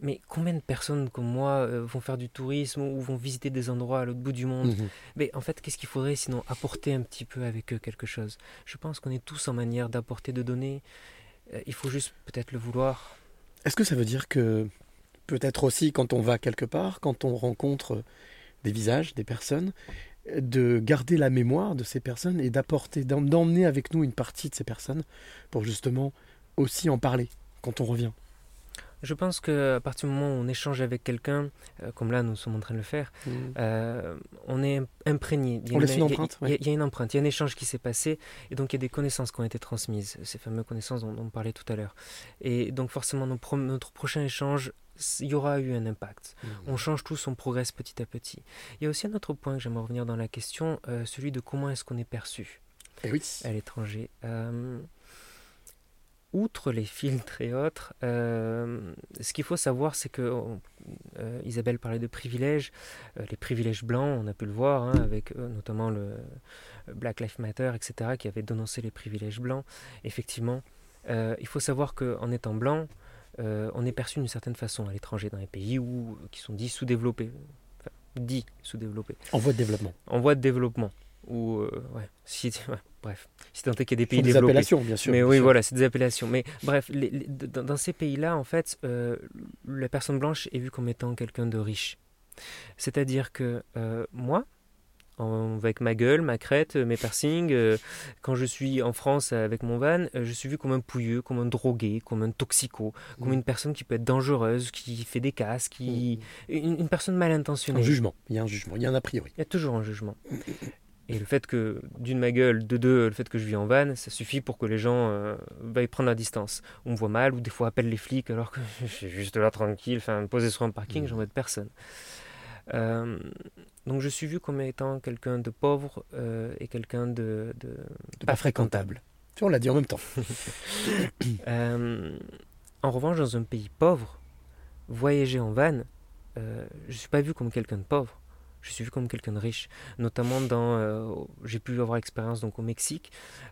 Mais combien de personnes comme moi vont faire du tourisme ou vont visiter des endroits à l'autre bout du monde? Mhm. Mais en fait, qu'est-ce qu'il faudrait sinon apporter un petit peu avec eux quelque chose? Je pense qu'on est tous en manière d'apporter, de donner. Euh, il faut juste peut-être le vouloir. Est-ce que ça veut dire que peut-être aussi quand on va quelque part, quand on rencontre des visages, des personnes, de garder la mémoire de ces personnes et d'apporter, d'em- d'emmener avec nous une partie de ces personnes pour justement aussi en parler quand on revient? Je pense qu'à partir du moment où on échange avec quelqu'un, euh, comme là nous sommes en train de le faire, Mhm. euh, on est imprégné. Il y a On laisse une y a- empreinte, Il y, a- ouais. il y a une empreinte, il y a un échange qui s'est passé, et donc il y a des connaissances qui ont été transmises, ces fameuses connaissances dont, dont on parlait tout à l'heure. Et donc forcément, notre prochain échange, il y aura eu un impact. Mhm. On change tous, on progresse petit à petit. Il y a aussi un autre point que j'aimerais revenir dans la question, euh, celui de comment est-ce qu'on est perçu Eh oui. à l'étranger. Euh, outre les filtres et autres, euh, ce qu'il faut savoir, c'est que on- euh, Isabelle parlait de privilèges, euh, les privilèges blancs, on a pu le voir, hein, avec notamment le Black Lives Matter, etc., qui avait dénoncé les privilèges blancs. Effectivement, il faut savoir qu'en étant blanc, on est perçu d'une certaine façon à l'étranger, dans les pays où, qui sont dits sous-développés. Enfin, dits sous-développés. En voie de développement. En voie de développement. Ou, ouais, si, ouais, bref, si tant est qu'il y a des pays des développés. appellations, bien sûr, Mais bien oui, sûr. voilà, c'est des appellations. Mais bref, les- les- dans, dans ces pays-là, en fait, euh, la personne blanche est vue comme étant quelqu'un de riche. C'est-à-dire que euh, moi, en- avec ma gueule, ma crête, mes piercings, euh, quand je suis en France avec mon van, je suis vu comme un pouilleux, comme un drogué, comme un toxico, comme Mm. une personne qui peut être dangereuse, qui fait des casses, qui... une, une personne mal intentionnée. Un jugement. Il y a un jugement. Il y a un a priori. Il y a toujours un jugement. Et le fait que, d'une ma gueule, de deux, le fait que je vis en van, ça suffit pour que les gens euh, veuillent prendre la distance. On me voit mal, ou des fois appellent les flics alors que je suis juste là tranquille, enfin, posé sur un parking, j'embête personne. Euh, donc je suis vu comme étant quelqu'un de pauvre euh, et quelqu'un de, de, De pas fréquentable. Tu vois, on l'a dit en même temps. Euh, en revanche, dans un pays pauvre, voyager en van, je ne suis pas vu comme quelqu'un de pauvre. Je suis vu comme quelqu'un de riche, notamment dans. euh, j'ai pu avoir expérience donc au Mexique.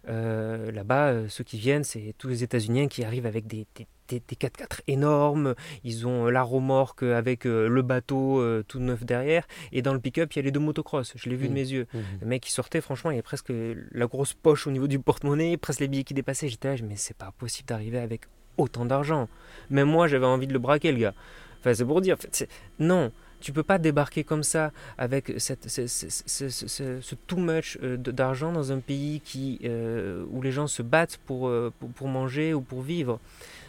Euh, Là-bas, euh, ceux qui viennent, c'est tous les États-Unis qui arrivent avec des, des, des- des 4x4 énormes. Ils ont la remorque avec le bateau tout neuf derrière. Et dans le pick-up, il y a les deux motocross. Je l'ai vu de Mhm. mes yeux. Mhm. Le mec qui sortait, franchement, il y avait presque la grosse poche au niveau du porte-monnaie, presque les billets qui dépassaient. J'étais là, mais c'est pas possible d'arriver avec autant d'argent. Même moi, j'avais envie de le braquer, le gars. Enfin, c'est pour dire. en fait, non, tu peux pas débarquer comme ça avec ce, too much euh, d'argent dans un pays qui, euh, où les gens se battent pour, euh, pour, pour manger ou pour vivre.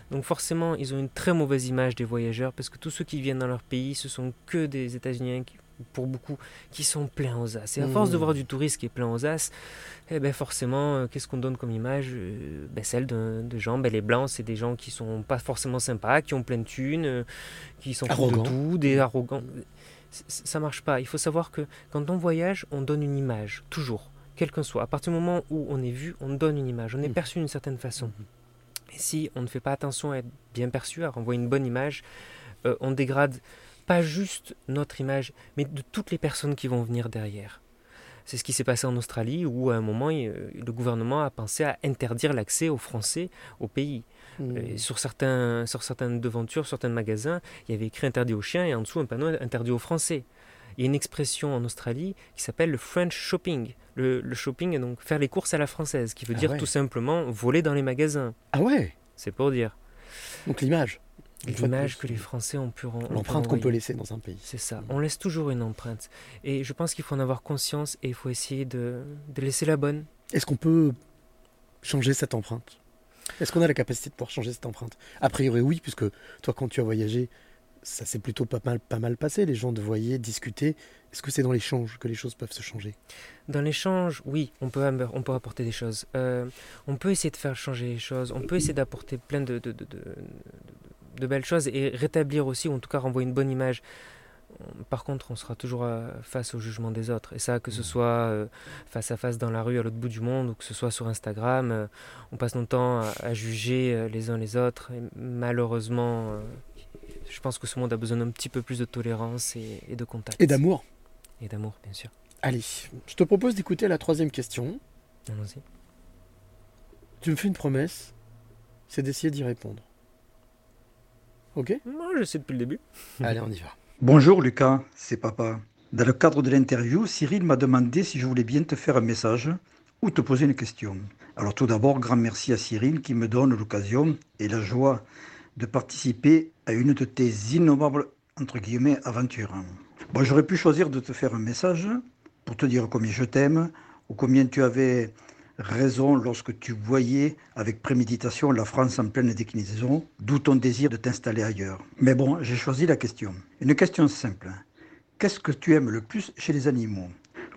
Donc forcément, ils ont une très mauvaise image des voyageurs parce que tous ceux qui viennent dans leur pays, ce sont que des États-Unis pour beaucoup, qui sont pleins aux as. Et à force de Mmh. voir du touriste qui est plein aux as, eh ben forcément, euh, qu'est-ce qu'on donne comme image Euh, ben Celle de gens, ben les blancs, c'est des gens qui sont pas forcément sympas, qui ont plein de thunes, euh, qui foutent de tout, des arrogants. Ça marche pas. Il faut savoir que quand on voyage, on donne une image, toujours, quel qu'en soit. À partir du moment où on est vu, on donne une image, on est Mhm. perçu d'une certaine façon. Et si on ne fait pas attention à être bien perçu, à renvoyer une bonne image, euh, on dégrade pas juste notre image, mais de toutes les personnes qui vont venir derrière. C'est ce qui s'est passé en Australie où à un moment euh, le gouvernement a pensé à interdire l'accès aux Français au pays. Mhm. Et sur, certains, sur certaines devantures, certains magasins, il y avait écrit interdit aux chiens et en dessous un panneau interdit aux Français. Il y a une expression en Australie qui s'appelle le French shopping. Le, le shopping, donc faire les courses à la française, qui veut Ah dire ouais. tout simplement voler dans les magasins. Ah ouais C'est pour dire. Donc l'image. L'image que les Français ont pu ren- ont pu L'empreinte qu'on peut laisser dans un pays. C'est ça. On laisse toujours une empreinte. Et je pense qu'il faut en avoir conscience et il faut essayer de, de laisser la bonne. Est-ce qu'on peut changer cette empreinte? Est-ce qu'on a la capacité de pouvoir changer cette empreinte? A priori oui, puisque toi quand tu as voyagé, ça s'est plutôt pas mal, pas mal passé. Les gens te voyaient discuter. Est-ce que c'est dans l'échange que les choses peuvent se changer? Dans l'échange, oui, on peut, on peut apporter des choses. Euh, on peut essayer de faire changer les choses. On peut essayer d'apporter plein de, de, de, de- de belles choses et rétablir aussi, ou en tout cas renvoyer une bonne image. Par contre, on sera toujours euh, face au jugement des autres. Et ça, que ce soit euh, face à face dans la rue à l'autre bout du monde ou que ce soit sur Instagram, euh, on passe notre temps à, juger les uns les autres. Et malheureusement, je pense que ce monde a besoin d'un petit peu plus de tolérance et, et de contact. Et d'amour Et d'amour, bien sûr. Allez, je te propose d'écouter la troisième question. Allons-y. Tu me fais une promesse, c'est d'essayer d'y répondre. Ok Moi, je sais depuis le début. Allez, on y va. Bonjour Lucas, c'est papa. Dans le cadre de l'interview, Cyril m'a demandé si je voulais bien te faire un message ou te poser une question. Alors tout d'abord, grand merci à Cyril qui me donne l'occasion et la joie de participer à une de tes innommables entre guillemets aventures. Bon, j'aurais pu choisir de te faire un message pour te dire combien je t'aime ou combien tu avais raison lorsque tu voyais avec préméditation la France en pleine déclinaison, d'où ton désir de t'installer ailleurs. Mais bon, j'ai choisi la question. Une question simple. Qu'est-ce que tu aimes le plus chez les animaux?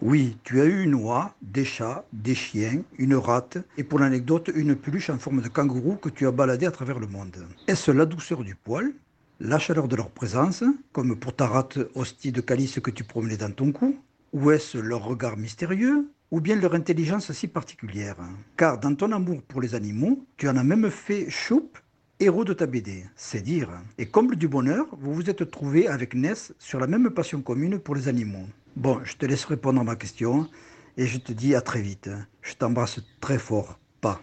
Oui, tu as eu une oie, des chats, des chiens, une rate et pour l'anecdote, une peluche en forme de kangourou que tu as baladé à travers le monde. Est-ce la douceur du poil la chaleur de leur présence, comme pour ta rate hostie de calice que tu promenais dans ton cou Ou est-ce leur regard mystérieux ou bien leur intelligence si particulière? Car dans ton amour pour les animaux, tu en as même fait Choup, héros de ta BD, c'est dire. Et comble du bonheur, vous vous êtes trouvé avec Ness sur la même passion commune pour les animaux. Bon, je te laisse répondre à ma question et je te dis à très vite. Je t'embrasse très fort, pas.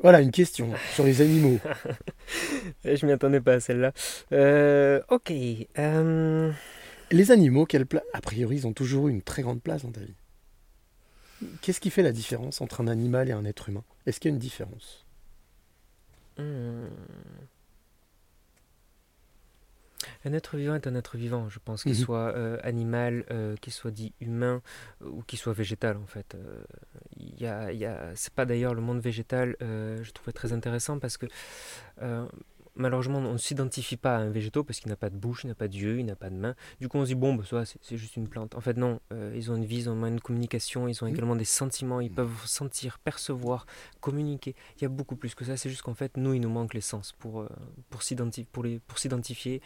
Voilà une question sur les animaux. Je m'y attendais pas à celle-là. Euh, ok. euh, Les animaux, quelle A priori, ils ont toujours eu une très grande place dans ta vie. Qu'est-ce qui fait la différence entre un animal et un être humain? Est-ce qu'il y a une différence? Hmm. Un être vivant est un être vivant, je pense, qu'il Mhm. soit euh, animal, euh, qu'il soit dit humain euh, ou qu'il soit végétal en fait. Il y a, y a- c'est pas d'ailleurs le monde végétal, je trouvais très intéressant parce que malheureusement on ne s'identifie pas à un végétaux parce qu'il n'a pas de bouche, il n'a pas d'yeux, il n'a pas de main. Du coup on se dit bon, bah, c'est, c'est juste une plante. En fait non, euh, ils ont une vie, ils ont une communication, ils ont également des sentiments, ils peuvent sentir, percevoir, communiquer. Il y a beaucoup plus que ça, c'est juste qu'en fait nous il nous manque les sens pour, euh, pour, s'identifier,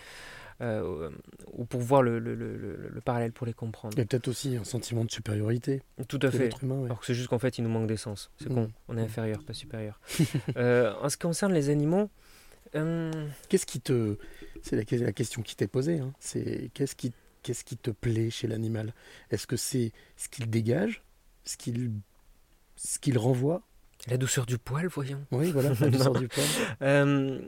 euh, ou pour voir le, le- le- le- le parallèle, pour les comprendre. Il y a peut-être aussi un sentiment de supériorité. Tout à fait. humain, ouais. Alors que c'est juste qu'en fait, il nous manque d'essence. C'est Mm. con. On est inférieur, pas supérieur. Euh, en ce qui concerne les animaux, euh, Qu'est-ce qui te. C'est la, la question qui t'est posée. hein. C'est qu'est-ce qui Qu'est-ce qui te plaît chez l'animal? Est-ce que c'est ce qu'il dégage Ce qu'il ce qu'il renvoie? La douceur du poil, voyons. Oui, voilà, la douceur du poil. Euh,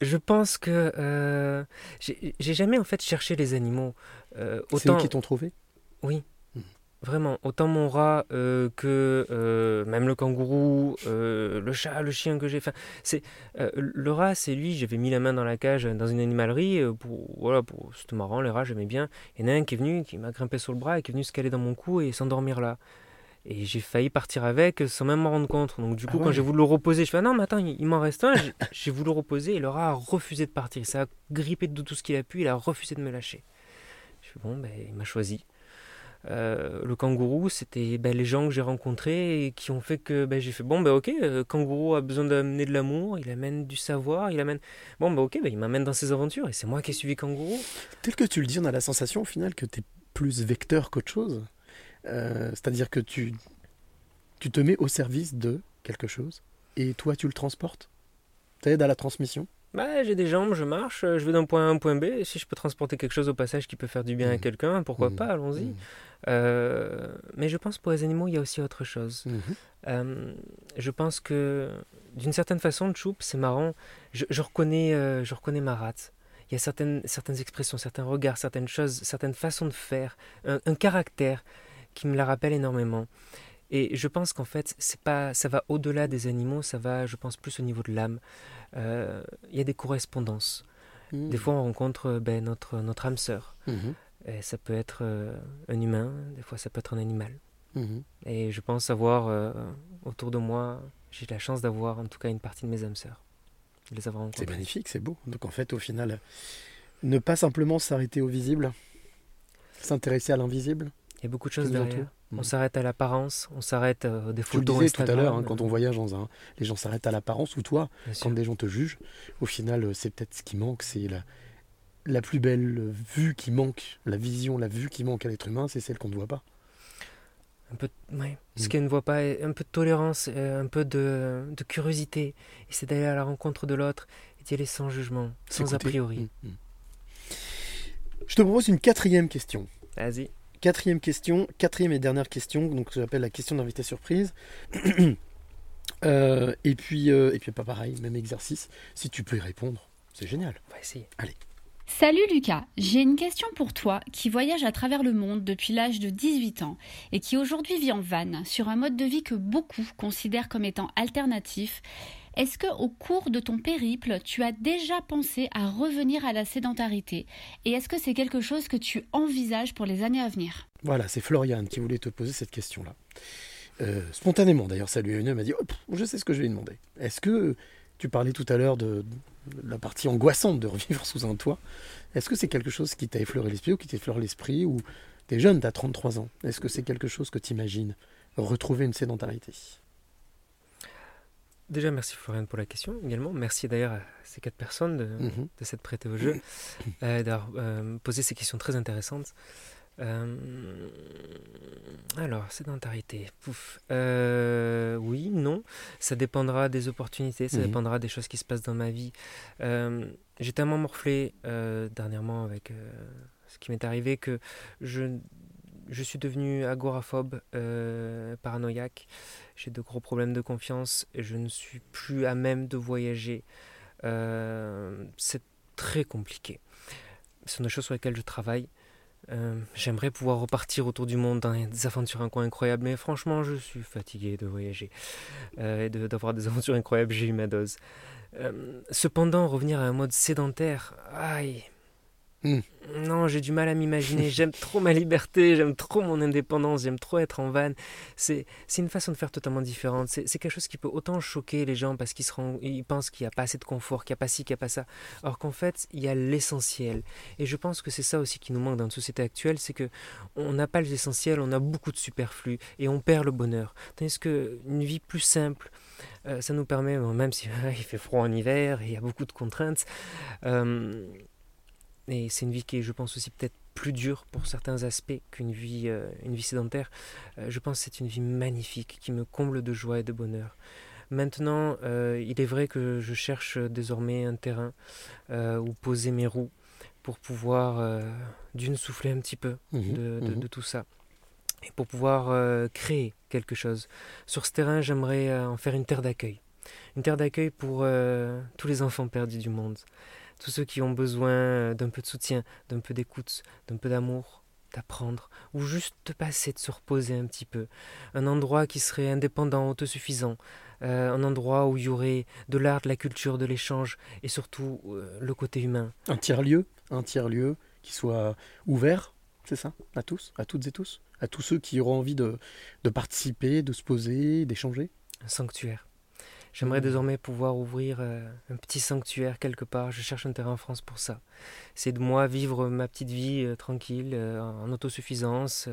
je pense que euh, j'ai jamais en fait cherché les animaux. Euh, C'est eux autant qui t'ont trouvé? Oui. Vraiment, autant mon rat euh, que euh, même le kangourou, euh, le chat, le chien que j'ai. Enfin, c'est le rat, c'est lui. J'avais mis la main dans la cage dans une animalerie pour voilà, pour c'était marrant. Les rats, j'aimais bien. Il y en a un qui est venu, qui m'a grimpé sur le bras et qui est venu se caler dans mon cou et s'endormir là. Et j'ai failli partir avec sans même m'en rendre compte. Donc du coup, Ah quand ouais. j'ai voulu le reposer, je fais ah non, mais attends, il, il m'en reste un. J'ai- J'ai voulu le reposer et le rat a refusé de partir. Ça a grippé de tout ce qu'il a pu. Il a refusé de me lâcher. Je fais bon, ben, il m'a choisi. Euh, le kangourou, c'était ben, les gens que j'ai rencontrés et qui ont fait que ben, j'ai fait bon, ben ok, euh, kangourou a besoin d'amener de l'amour, il amène du savoir, il amène. Bon, ben ok, ben, il m'amène dans ses aventures et c'est moi qui ai suivi kangourou. Tel que tu le dis, on a la sensation au final que tu es plus vecteur qu'autre chose. Euh, C'est-à-dire que tu, tu te mets au service de quelque chose et toi tu le transportes? T'aides à la transmission? Bah, j'ai des jambes, je marche, je vais d'un point A à un point B. Si je peux transporter quelque chose au passage qui peut faire du bien à quelqu'un, pourquoi pas, allons-y. Euh, mais je pense pour les animaux, il y a aussi autre chose. Euh, je pense que d'une certaine façon, Choup, c'est marrant. Je, je reconnais, euh, je reconnais ma rate. Il y a certaines, certaines expressions, certains regards, certaines choses, certaines façons de faire, un, un caractère qui me la rappelle énormément. Et je pense qu'en fait, c'est pas, ça va au-delà des animaux, ça va, je pense, plus au niveau de l'âme. Euh, Il y a des correspondances. Mhm. Des fois, on rencontre ben, notre, notre âme sœur. Mhm. Et ça peut être euh, un humain, des fois, ça peut être un animal. Mhm. Et je pense avoir euh, autour de moi, j'ai la chance d'avoir en tout cas une partie de mes âmes sœurs. De les avoir rencontrées. C'est magnifique, c'est beau. Donc en fait, au final, ne pas simplement s'arrêter au visible, s'intéresser à l'invisible. Il y a beaucoup de choses derrière. On Mhm. s'arrête à l'apparence, on s'arrête euh, des le photos disais tout à l'heure, hein, quand on voyage dans un, les gens s'arrêtent à l'apparence, ou toi, Bien quand sûr. des gens te jugent, au final, euh, c'est peut-être ce qui manque, c'est la, la plus belle vue qui manque, la vision, la vue qui manque à l'être humain, c'est celle qu'on ne voit pas. Un peu, ouais, ce Mm. qu'elle ne voit pas, un peu de tolérance, euh, un peu de, de curiosité. Et c'est d'aller à la rencontre de l'autre et d'y aller sans jugement, sans a priori. Mm, mm. Je te propose une quatrième question. Vas-y. Quatrième question, quatrième et dernière question, donc j'appelle la question d'invité surprise. Euh, et puis, euh, et puis pas pareil, même exercice. Si tu peux y répondre, c'est génial. On va essayer. Allez. Salut Lucas, j'ai une question pour toi qui voyage à travers le monde depuis l'âge de 18 ans et qui aujourd'hui vit en van sur un mode de vie que beaucoup considèrent comme étant alternatif. Est-ce que au cours de ton périple, tu as déjà pensé à revenir à la sédentarité et est-ce que c'est quelque chose que tu envisages pour les années à venir? Voilà, c'est Floriane qui voulait te poser cette question-là. Euh, spontanément, d'ailleurs, ça lui est venu, elle m'a dit, Oh, je sais ce que je vais lui demander. Est-ce que, tu parlais tout à l'heure de la partie angoissante de revivre sous un toit, est-ce que c'est quelque chose qui t'a effleuré l'esprit ou qui t'effleure l'esprit ou t'es jeune, t'as 33 ans, est-ce que c'est quelque chose que tu imagines retrouver une sédentarité Déjà, merci Florian pour la question également. Merci d'ailleurs à ces quatre personnes de, Mhm. de s'être prêtées au jeu, euh, d'avoir euh, posé ces questions très intéressantes. Euh, alors, sédentarité. Pouf. Euh, oui, non. Ça dépendra des opportunités, ça Mhm. dépendra des choses qui se passent dans ma vie. Euh, J'ai tellement morflé euh, dernièrement avec ce qui m'est arrivé que je, je suis devenu agoraphobe, euh, paranoïaque. J'ai de gros problèmes de confiance et je ne suis plus à même de voyager. Euh, C'est très compliqué. Ce sont des choses sur lesquelles je travaille. Euh, J'aimerais pouvoir repartir autour du monde dans des aventures incroyables, mais franchement, je suis fatigué de voyager euh, et de- d'avoir des aventures incroyables. J'ai eu ma dose. Euh, cependant, revenir à un mode sédentaire, aïe. Hmm. Non, j'ai du mal à m'imaginer. J'aime trop ma liberté, j'aime trop mon indépendance, j'aime trop être en van. C'est une façon de faire totalement différente. C'est quelque chose qui peut autant choquer les gens parce qu'ils ils pensent qu'il n'y a pas assez de confort, qu'il n'y a pas ci, qu'il n'y a pas ça. Alors qu'en fait, il y a l'essentiel. Et je pense que c'est ça aussi qui nous manque dans notre société actuelle, c'est que on n'a pas l'essentiel, on a beaucoup de superflu et on perd le bonheur. Tandis que une vie plus simple, euh, ça nous permet, même si il fait froid en hiver et il y a beaucoup de contraintes, euh, et c'est une vie qui est, je pense, aussi peut-être plus dure pour certains aspects qu'une vie, euh, une vie sédentaire. Euh, je pense que c'est une vie magnifique qui me comble de joie et de bonheur. Maintenant, euh, il est vrai que je cherche désormais un terrain où poser mes roues pour pouvoir d'une souffler un petit peu Mhm, de, de- mhm. de tout ça et pour pouvoir créer quelque chose. Sur ce terrain, j'aimerais en faire une terre d'accueil. Une terre d'accueil pour tous les enfants perdus du monde. Tous ceux qui ont besoin euh, d'un peu de soutien, d'un peu d'écoute, d'un peu d'amour, d'apprendre, ou juste de passer, de se reposer un petit peu. Un endroit qui serait indépendant, autosuffisant. Euh, un endroit où il y aurait de l'art, de la culture, de l'échange, et surtout euh, le côté humain. Un tiers-lieu, un tiers-lieu qui soit ouvert, c'est ça? À tous À toutes et tous? À tous ceux qui auront envie de, de participer, de se poser, d'échanger? Un sanctuaire. J'aimerais Mmh. désormais pouvoir ouvrir euh, un petit sanctuaire quelque part. Je cherche un terrain en France pour ça. C'est de moi vivre ma petite vie euh, tranquille, euh, en autosuffisance,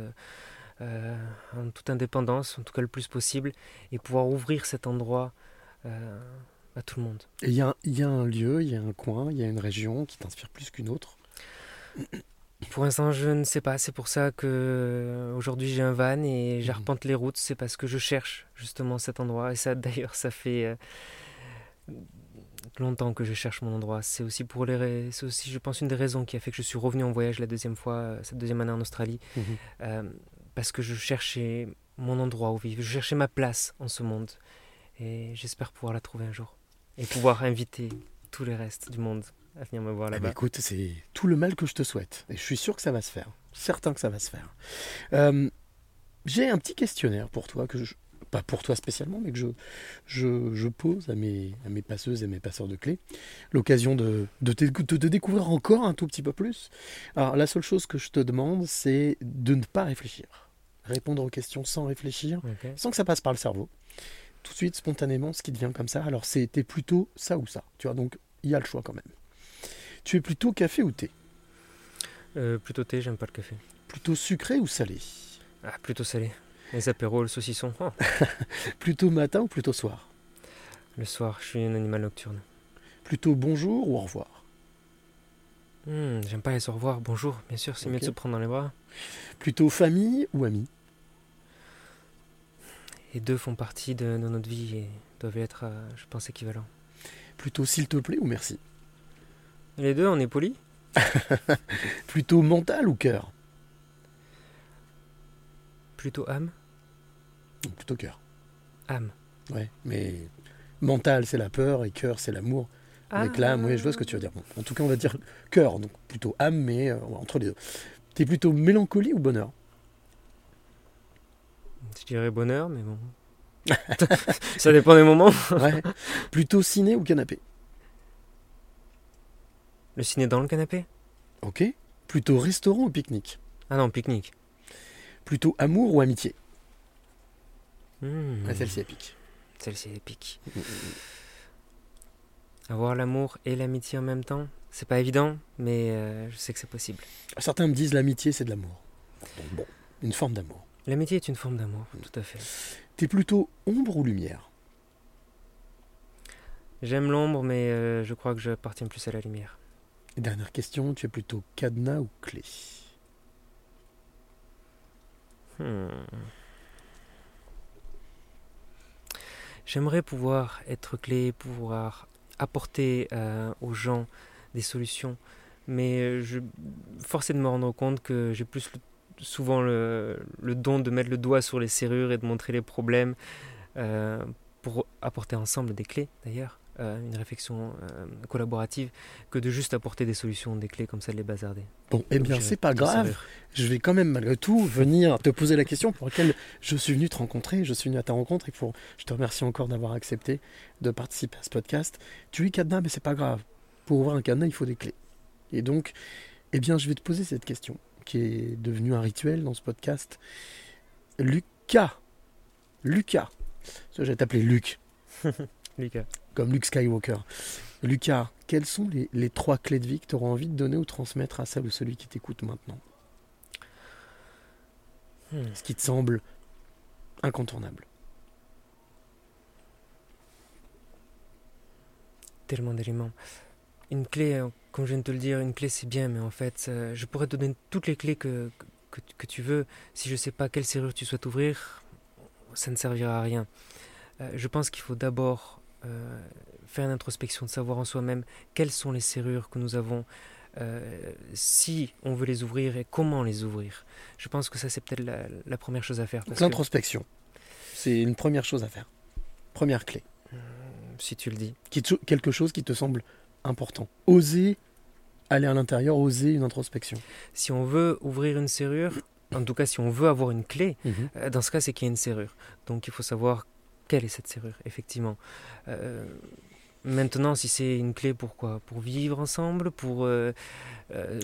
euh, en toute indépendance, en tout cas le plus possible, et pouvoir ouvrir cet endroit à tout le monde. Et il y a, il y a un lieu, il y a un coin, il y a une région qui t'inspire plus qu'une autre? Pour l'instant, je ne sais pas. C'est pour ça que euh, aujourd'hui j'ai un van et Mmh. j'arpente les routes. C'est parce que je cherche justement cet endroit. Et ça, d'ailleurs, ça fait euh, longtemps que je cherche mon endroit. C'est aussi pour les, c'est aussi, je pense, une des raisons qui a fait que je suis revenu en voyage la deuxième fois, euh, cette deuxième année en Australie, Mhm. Euh, parce que je cherchais mon endroit où vivre. Je cherchais ma place en ce monde. Et j'espère pouvoir la trouver un jour et pouvoir inviter tous les restes du monde à venir me voir Eh ben, là-bas. écoute, c'est tout le mal que je te souhaite. Et je suis sûr que ça va se faire. Certain que ça va se faire. Euh, J'ai un petit questionnaire pour toi, que je, pas pour toi spécialement, mais que je, je, je pose à mes, à mes passeuses et mes passeurs de clés. L'occasion de, de, te, de te découvrir encore un tout petit peu plus. Alors, la seule chose que je te demande, c'est de ne pas réfléchir. Répondre aux questions sans réfléchir, sans que ça passe par le cerveau. Tout de suite, spontanément, ce qui te vient comme ça. Alors, c'était plutôt ça ou ça. Tu vois, donc il y a le choix quand même. Tu es plutôt café ou thé? Euh, plutôt thé, j'aime pas le café. Plutôt sucré ou salé? Ah, plutôt salé. Les apéros, le saucisson. Oh. Plutôt matin ou plutôt soir? Le soir, je suis un animal nocturne. Plutôt bonjour ou au revoir? Hmm, j'aime pas les au revoir, bonjour, bien sûr, c'est mieux de se prendre dans les bras. Plutôt famille ou amis? Les deux font partie de, de notre vie et doivent être, euh, je pense, équivalents. Plutôt s'il te plaît ou merci? Les deux, on est polis Plutôt mental ou cœur? Plutôt âme Plutôt cœur. Âme. Ouais, mais mental c'est la peur et cœur c'est l'amour. Avec Ah. l'âme, oui, je vois ce que tu veux dire. Bon, en tout cas, on va dire cœur, donc plutôt âme, mais euh, entre les deux. T'es plutôt mélancolie ou bonheur? Je dirais bonheur, mais bon. Ça dépend des moments. Ouais. Plutôt ciné ou canapé? Le ciné dans le canapé? Ok. Plutôt restaurant ou pique-nique? Ah non, pique-nique. Plutôt amour ou amitié? Hmm. Ah, Celle-ci est pique. Celle-ci est épique. Avoir l'amour et l'amitié en même temps, c'est pas évident, mais euh, je sais que c'est possible. Certains me disent l'amitié c'est de l'amour. Bon, bon, une forme d'amour. L'amitié est une forme d'amour, tout à fait. T'es plutôt ombre ou lumière? J'aime l'ombre, mais euh, je crois que j'appartiens plus à la lumière. Dernière question, tu es plutôt cadenas ou clé? Hmm. J'aimerais pouvoir être clé, pouvoir apporter euh, aux gens des solutions, mais je force de me rendre compte que j'ai plus souvent le, le don de mettre le doigt sur les serrures et de montrer les problèmes euh, pour apporter ensemble des clés d'ailleurs, euh, une réflexion euh, collaborative, que de juste apporter des solutions, des clés comme ça de les bazarder. Bon, eh bien, c'est pas grave. Je vais quand même, malgré tout, venir te poser la question pour laquelle je suis venu te rencontrer. Je suis venu à ta rencontre et pour, je te remercie encore d'avoir accepté de participer à ce podcast. Tu es cadenas, mais c'est pas grave. Pour ouvrir un cadenas, il faut des clés. Et donc, eh bien, je vais te poser cette question qui est devenue un rituel dans ce podcast. Lucas. Lucas. Je vais t'appeler Luc. Lucas. Comme Luke Skywalker. Lucas, quelles sont les, les trois clés de vie que tu auras envie de donner ou transmettre à celle ou celui qui t'écoute maintenant Hmm. Ce qui te semble incontournable. tellement d'éléments. Une clé, euh, comme je viens de te le dire, une clé c'est bien, mais en fait, euh, je pourrais te donner toutes les clés que, que, que tu veux. Si je ne sais pas quelle serrure tu souhaites ouvrir, ça ne servira à rien. Euh, je pense qu'il faut d'abord euh, faire une introspection, de savoir en soi-même quelles sont les serrures que nous avons euh, si on veut les ouvrir et comment les ouvrir. Je pense que ça, c'est peut-être la, la première chose à faire. que- L'introspection, c'est une première chose à faire. Première clé. Si tu le dis. Quelque chose qui te semble important. Oser aller à l'intérieur, oser une introspection. Si on veut ouvrir une serrure, en tout cas si on veut avoir une clé, Mhm. euh, dans ce cas c'est qu'il y a une serrure. Donc il faut savoir quelle est cette serrure, effectivement. Euh, maintenant, si c'est une clé pour quoi? Pour vivre ensemble Pour euh,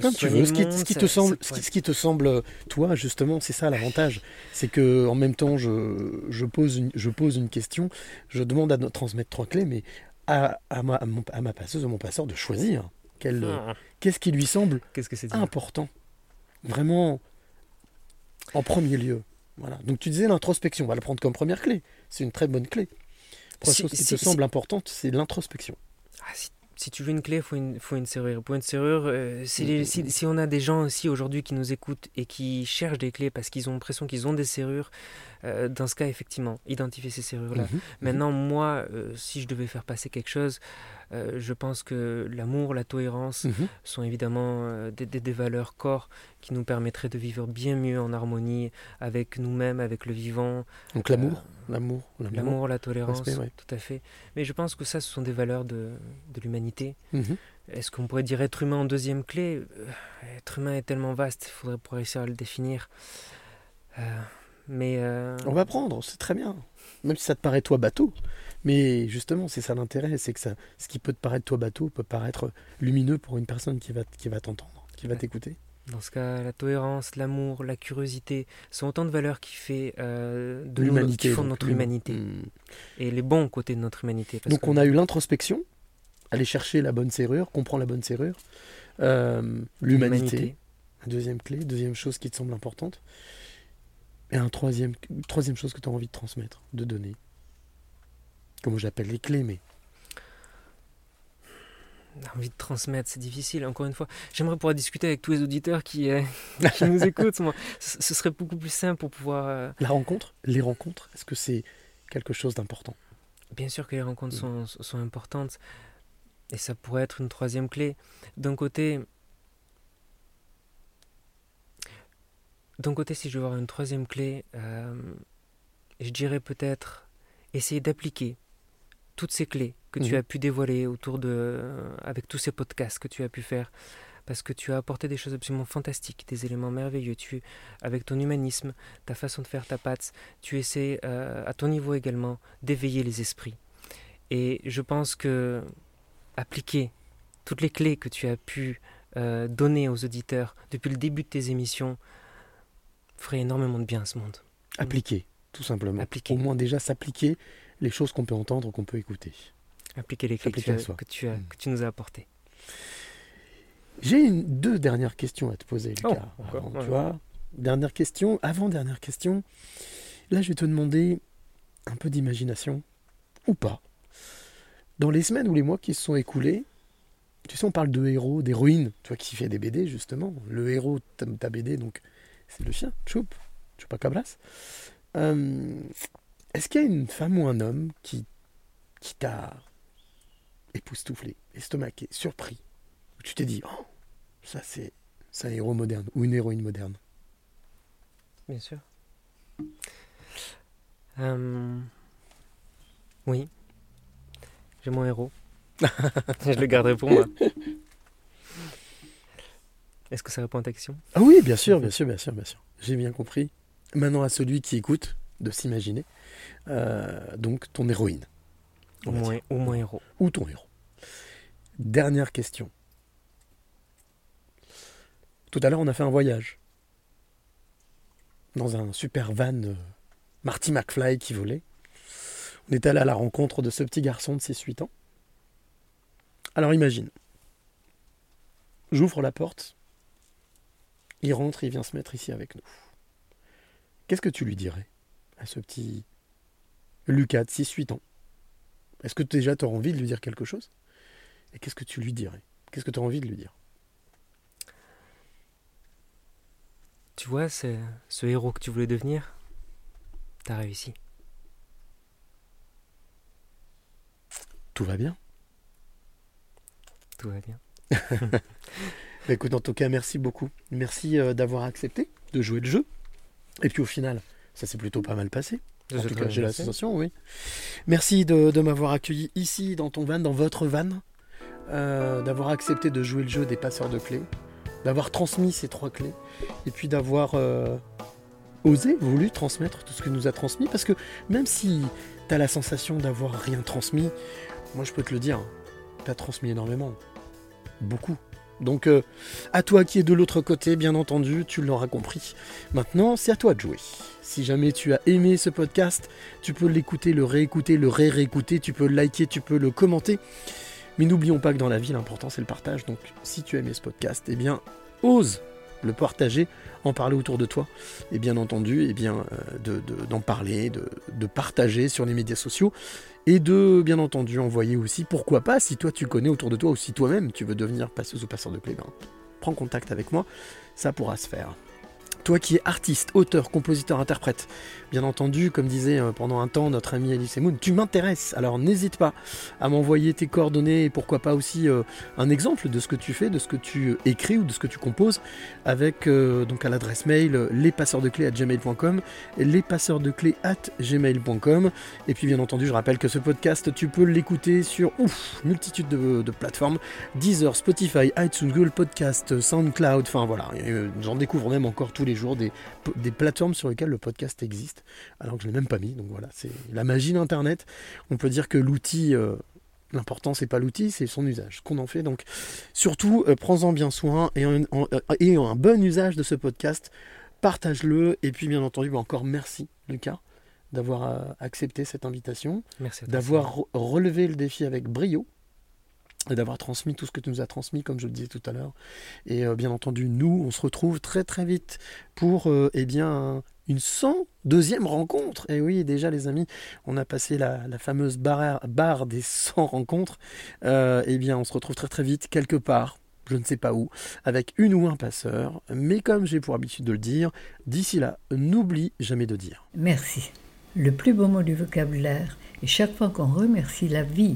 Comme tu soigner veux, le ce qui, monde, ce qui ça- te semble, ça ce qui, pourrait ce qui te semble, toi, justement, c'est ça l'avantage. C'est que en même temps, je, je, pose une, je pose une question, je demande à transmettre trois clés, mais à, à ma, à, mon- à ma passeuse, à mon passeur, de choisir. Ah. Qu'est-ce qui lui semble que important Vraiment, en premier lieu. Voilà. Donc tu disais l'introspection, on va la prendre comme première clé. C'est une très bonne clé. Première Si- chose qui si- te si- semble importante, c'est l'introspection. Ah, si, tu veux une clé, il faut une, faut une serrure. Pour une serrure, euh, si, les- Mm. si, si on a des gens aussi aujourd'hui qui nous écoutent et qui cherchent des clés parce qu'ils ont l'impression qu'ils ont des serrures, euh, dans ce cas, effectivement, identifier ces serrures-là. Mhm, Maintenant, moi, euh, si je devais faire passer quelque chose, euh, je pense que l'amour, la tolérance Mhm. sont évidemment des, des- des valeurs corps qui nous permettraient de vivre bien mieux en harmonie avec nous-mêmes, avec le vivant. Donc l'amour, l'amour, L'amour, la tolérance, respect, ouais. tout à fait. Mais je pense que ça, ce sont des valeurs de, de l'humanité. Mhm. Est-ce qu'on pourrait dire être humain en deuxième clé? Être humain est tellement vaste, il faudrait pour réussir à le définir. Euh, mais euh, On va prendre, c'est très bien. Même si ça te paraît toi bateau. Mais justement, c'est ça l'intérêt, c'est que ça, ce qui peut te paraître toi bateau peut paraître lumineux pour une personne qui va, qui va t'entendre, qui va t'écouter. dans ce cas, la tolérance, l'amour, la curiosité sont autant de valeurs qui, fait, euh, de L'humanité, qui font donc, notre humanité. Hmm. Et les bons côtés de notre humanité. parce Donc que- on a eu l'introspection, aller chercher la bonne serrure, comprendre la bonne serrure, euh, l'humanité, L'humanité. deuxième clé, deuxième chose qui te semble importante, et un troisième, troisième chose que tu as envie de transmettre, de donner. Comment j'appelle les clés, mais envie de transmettre, c'est difficile, encore une fois. J'aimerais pouvoir discuter avec tous les auditeurs qui, euh, qui nous écoutent. Moi. Ce, ce serait beaucoup plus simple pour pouvoir... euh, la rencontre, les rencontres, est-ce que c'est quelque chose d'important? Bien sûr que les rencontres sont, sont importantes. Et ça pourrait être une troisième clé. D'un côté... D'un côté, si je veux avoir une troisième clé, euh, je dirais peut-être essayer d'appliquer toutes ces clés que tu Mhm. as pu dévoiler autour de... euh, avec tous ces podcasts que tu as pu faire. Parce que tu as apporté des choses absolument fantastiques, des éléments merveilleux. Tu, avec ton humanisme, ta façon de faire ta patte, tu essaies, euh, à ton niveau également, d'éveiller les esprits. Et je pense que appliquer toutes les clés que tu as pu euh, donner aux auditeurs depuis le début de tes émissions ferait énormément de bien à ce monde. Appliquer, tout simplement. Appliquer. Au moins déjà s'appliquer les choses qu'on peut entendre, qu'on peut écouter. Appliquer les clés que S'appliquer tu, à as- soi. que, tu as- que tu nous as apportées. J'ai deux dernières questions à te poser, Lucas. Oh, encore, Avant, ouais. Tu vois, dernière question, avant dernière question. Là, je vais te demander un peu d'imagination, ou pas. Dans les semaines ou les mois qui se sont écoulés, tu sais, on parle de héros, d'héroïnes, toi qui fais des BD justement. Le héros de ta, ta BD, donc, c'est le chien, Choup, Chupacabras. Euh, Est-ce qu'il y a une femme ou un homme qui, qui t'a époustouflé, estomaqué, surpris où tu t'es dit, oh, ça c'est un héros moderne ou une héroïne moderne? Bien sûr. Euh, Oui. J'ai mon héros. je le garderai pour moi. Est-ce que ça répond à ta question? Ah oui, bien sûr, bien sûr, bien sûr, bien sûr. J'ai bien compris. Maintenant à celui qui écoute de s'imaginer, euh, donc ton héroïne. Ou mon, ou mon héros. Ou ton héros. Dernière question. Tout à l'heure, on a fait un voyage. Dans un super van euh, Marty McFly qui volait. On est allé à la rencontre de ce petit garçon de 6-8 ans. Alors imagine. J'ouvre la porte. Il rentre, il vient se mettre ici avec nous. Qu'est-ce que tu lui dirais à ce petit Lucas de 6-8 ans? Est-ce que déjà tu auras envie de lui dire quelque chose? Et qu'est-ce que tu lui dirais? Qu'est-ce que tu as envie de lui dire? Tu vois, ce héros que tu voulais devenir, t'as réussi. Tout va bien Tout va bien. Bah, écoute, en tout cas, merci beaucoup. Merci euh, d'avoir accepté de jouer le jeu. Et puis au final, ça s'est plutôt pas mal passé. En tout cas, j'ai la sensation, oui. Merci de, de m'avoir accueilli ici, dans ton van, dans votre van, euh, d'avoir accepté de jouer le jeu des passeurs de clés, d'avoir transmis ces trois clés, et puis d'avoir euh, osé, voulu transmettre tout ce que nous a transmis, parce que même si tu as la sensation d'avoir rien transmis, moi je peux te le dire, tu as transmis énormément. Beaucoup. Donc euh, à toi qui es de l'autre côté, bien entendu, tu l'auras compris. Maintenant, c'est à toi de jouer. Si jamais tu as aimé ce podcast, tu peux l'écouter, le réécouter, le ré-réécouter, tu peux le liker, tu peux le commenter. Mais n'oublions pas que dans la vie, l'important c'est le partage. Donc si tu as aimé ce podcast, eh bien, ose le partager, en parler autour de toi. Et bien entendu, eh bien, euh, de- de- d'en parler, de, de partager sur les médias sociaux. Et de, bien entendu, envoyer aussi, pourquoi pas, si toi tu connais autour de toi, ou si toi-même tu veux devenir passeuse ou passeur de clé, ben, prends contact avec moi, ça pourra se faire. Toi qui es artiste, auteur, compositeur, interprète, bien entendu, comme disait euh, pendant un temps notre ami Alice Moon, tu m'intéresses, alors n'hésite pas à m'envoyer tes coordonnées et pourquoi pas aussi euh, un exemple de ce que tu fais, de ce que tu euh, écris ou de ce que tu composes avec donc à l'adresse mail euh, lespasseursdeclés at gmail.com et lespasseursdeclés at gmail.com et puis bien entendu je rappelle que ce podcast tu peux l'écouter sur ouf, multitude de, de plateformes. Deezer, Spotify, iTunes, Google Podcast, Soundcloud, enfin voilà, j'en découvre même encore tous les jours des plateformes sur lesquelles le podcast existe, alors que je ne l'ai même pas mis, donc voilà, c'est la magie d'Internet. On peut dire que l'outil, euh, l'important c'est pas l'outil, c'est son usage, ce qu'on en fait. Donc surtout, euh, prends-en bien soin et en- euh, et un bon usage de ce podcast, partage-le, et puis bien entendu, bah, encore merci Lucas d'avoir accepté cette invitation, d'avoir re- relevé le défi avec brio et d'avoir transmis tout ce que tu nous as transmis, comme je le disais tout à l'heure. Et euh, bien entendu, nous, on se retrouve très très vite pour euh, eh bien, une 102e rencontre. Et oui, déjà les amis, on a passé la, la fameuse barre, barre des 100 rencontres. Euh, eh bien, on se retrouve très très vite quelque part. Je ne sais pas où, avec une ou un passeur, mais comme j'ai pour habitude de le dire, d'ici là, n'oublie jamais de dire. Merci. Le plus beau mot du vocabulaire, et chaque fois qu'on remercie la vie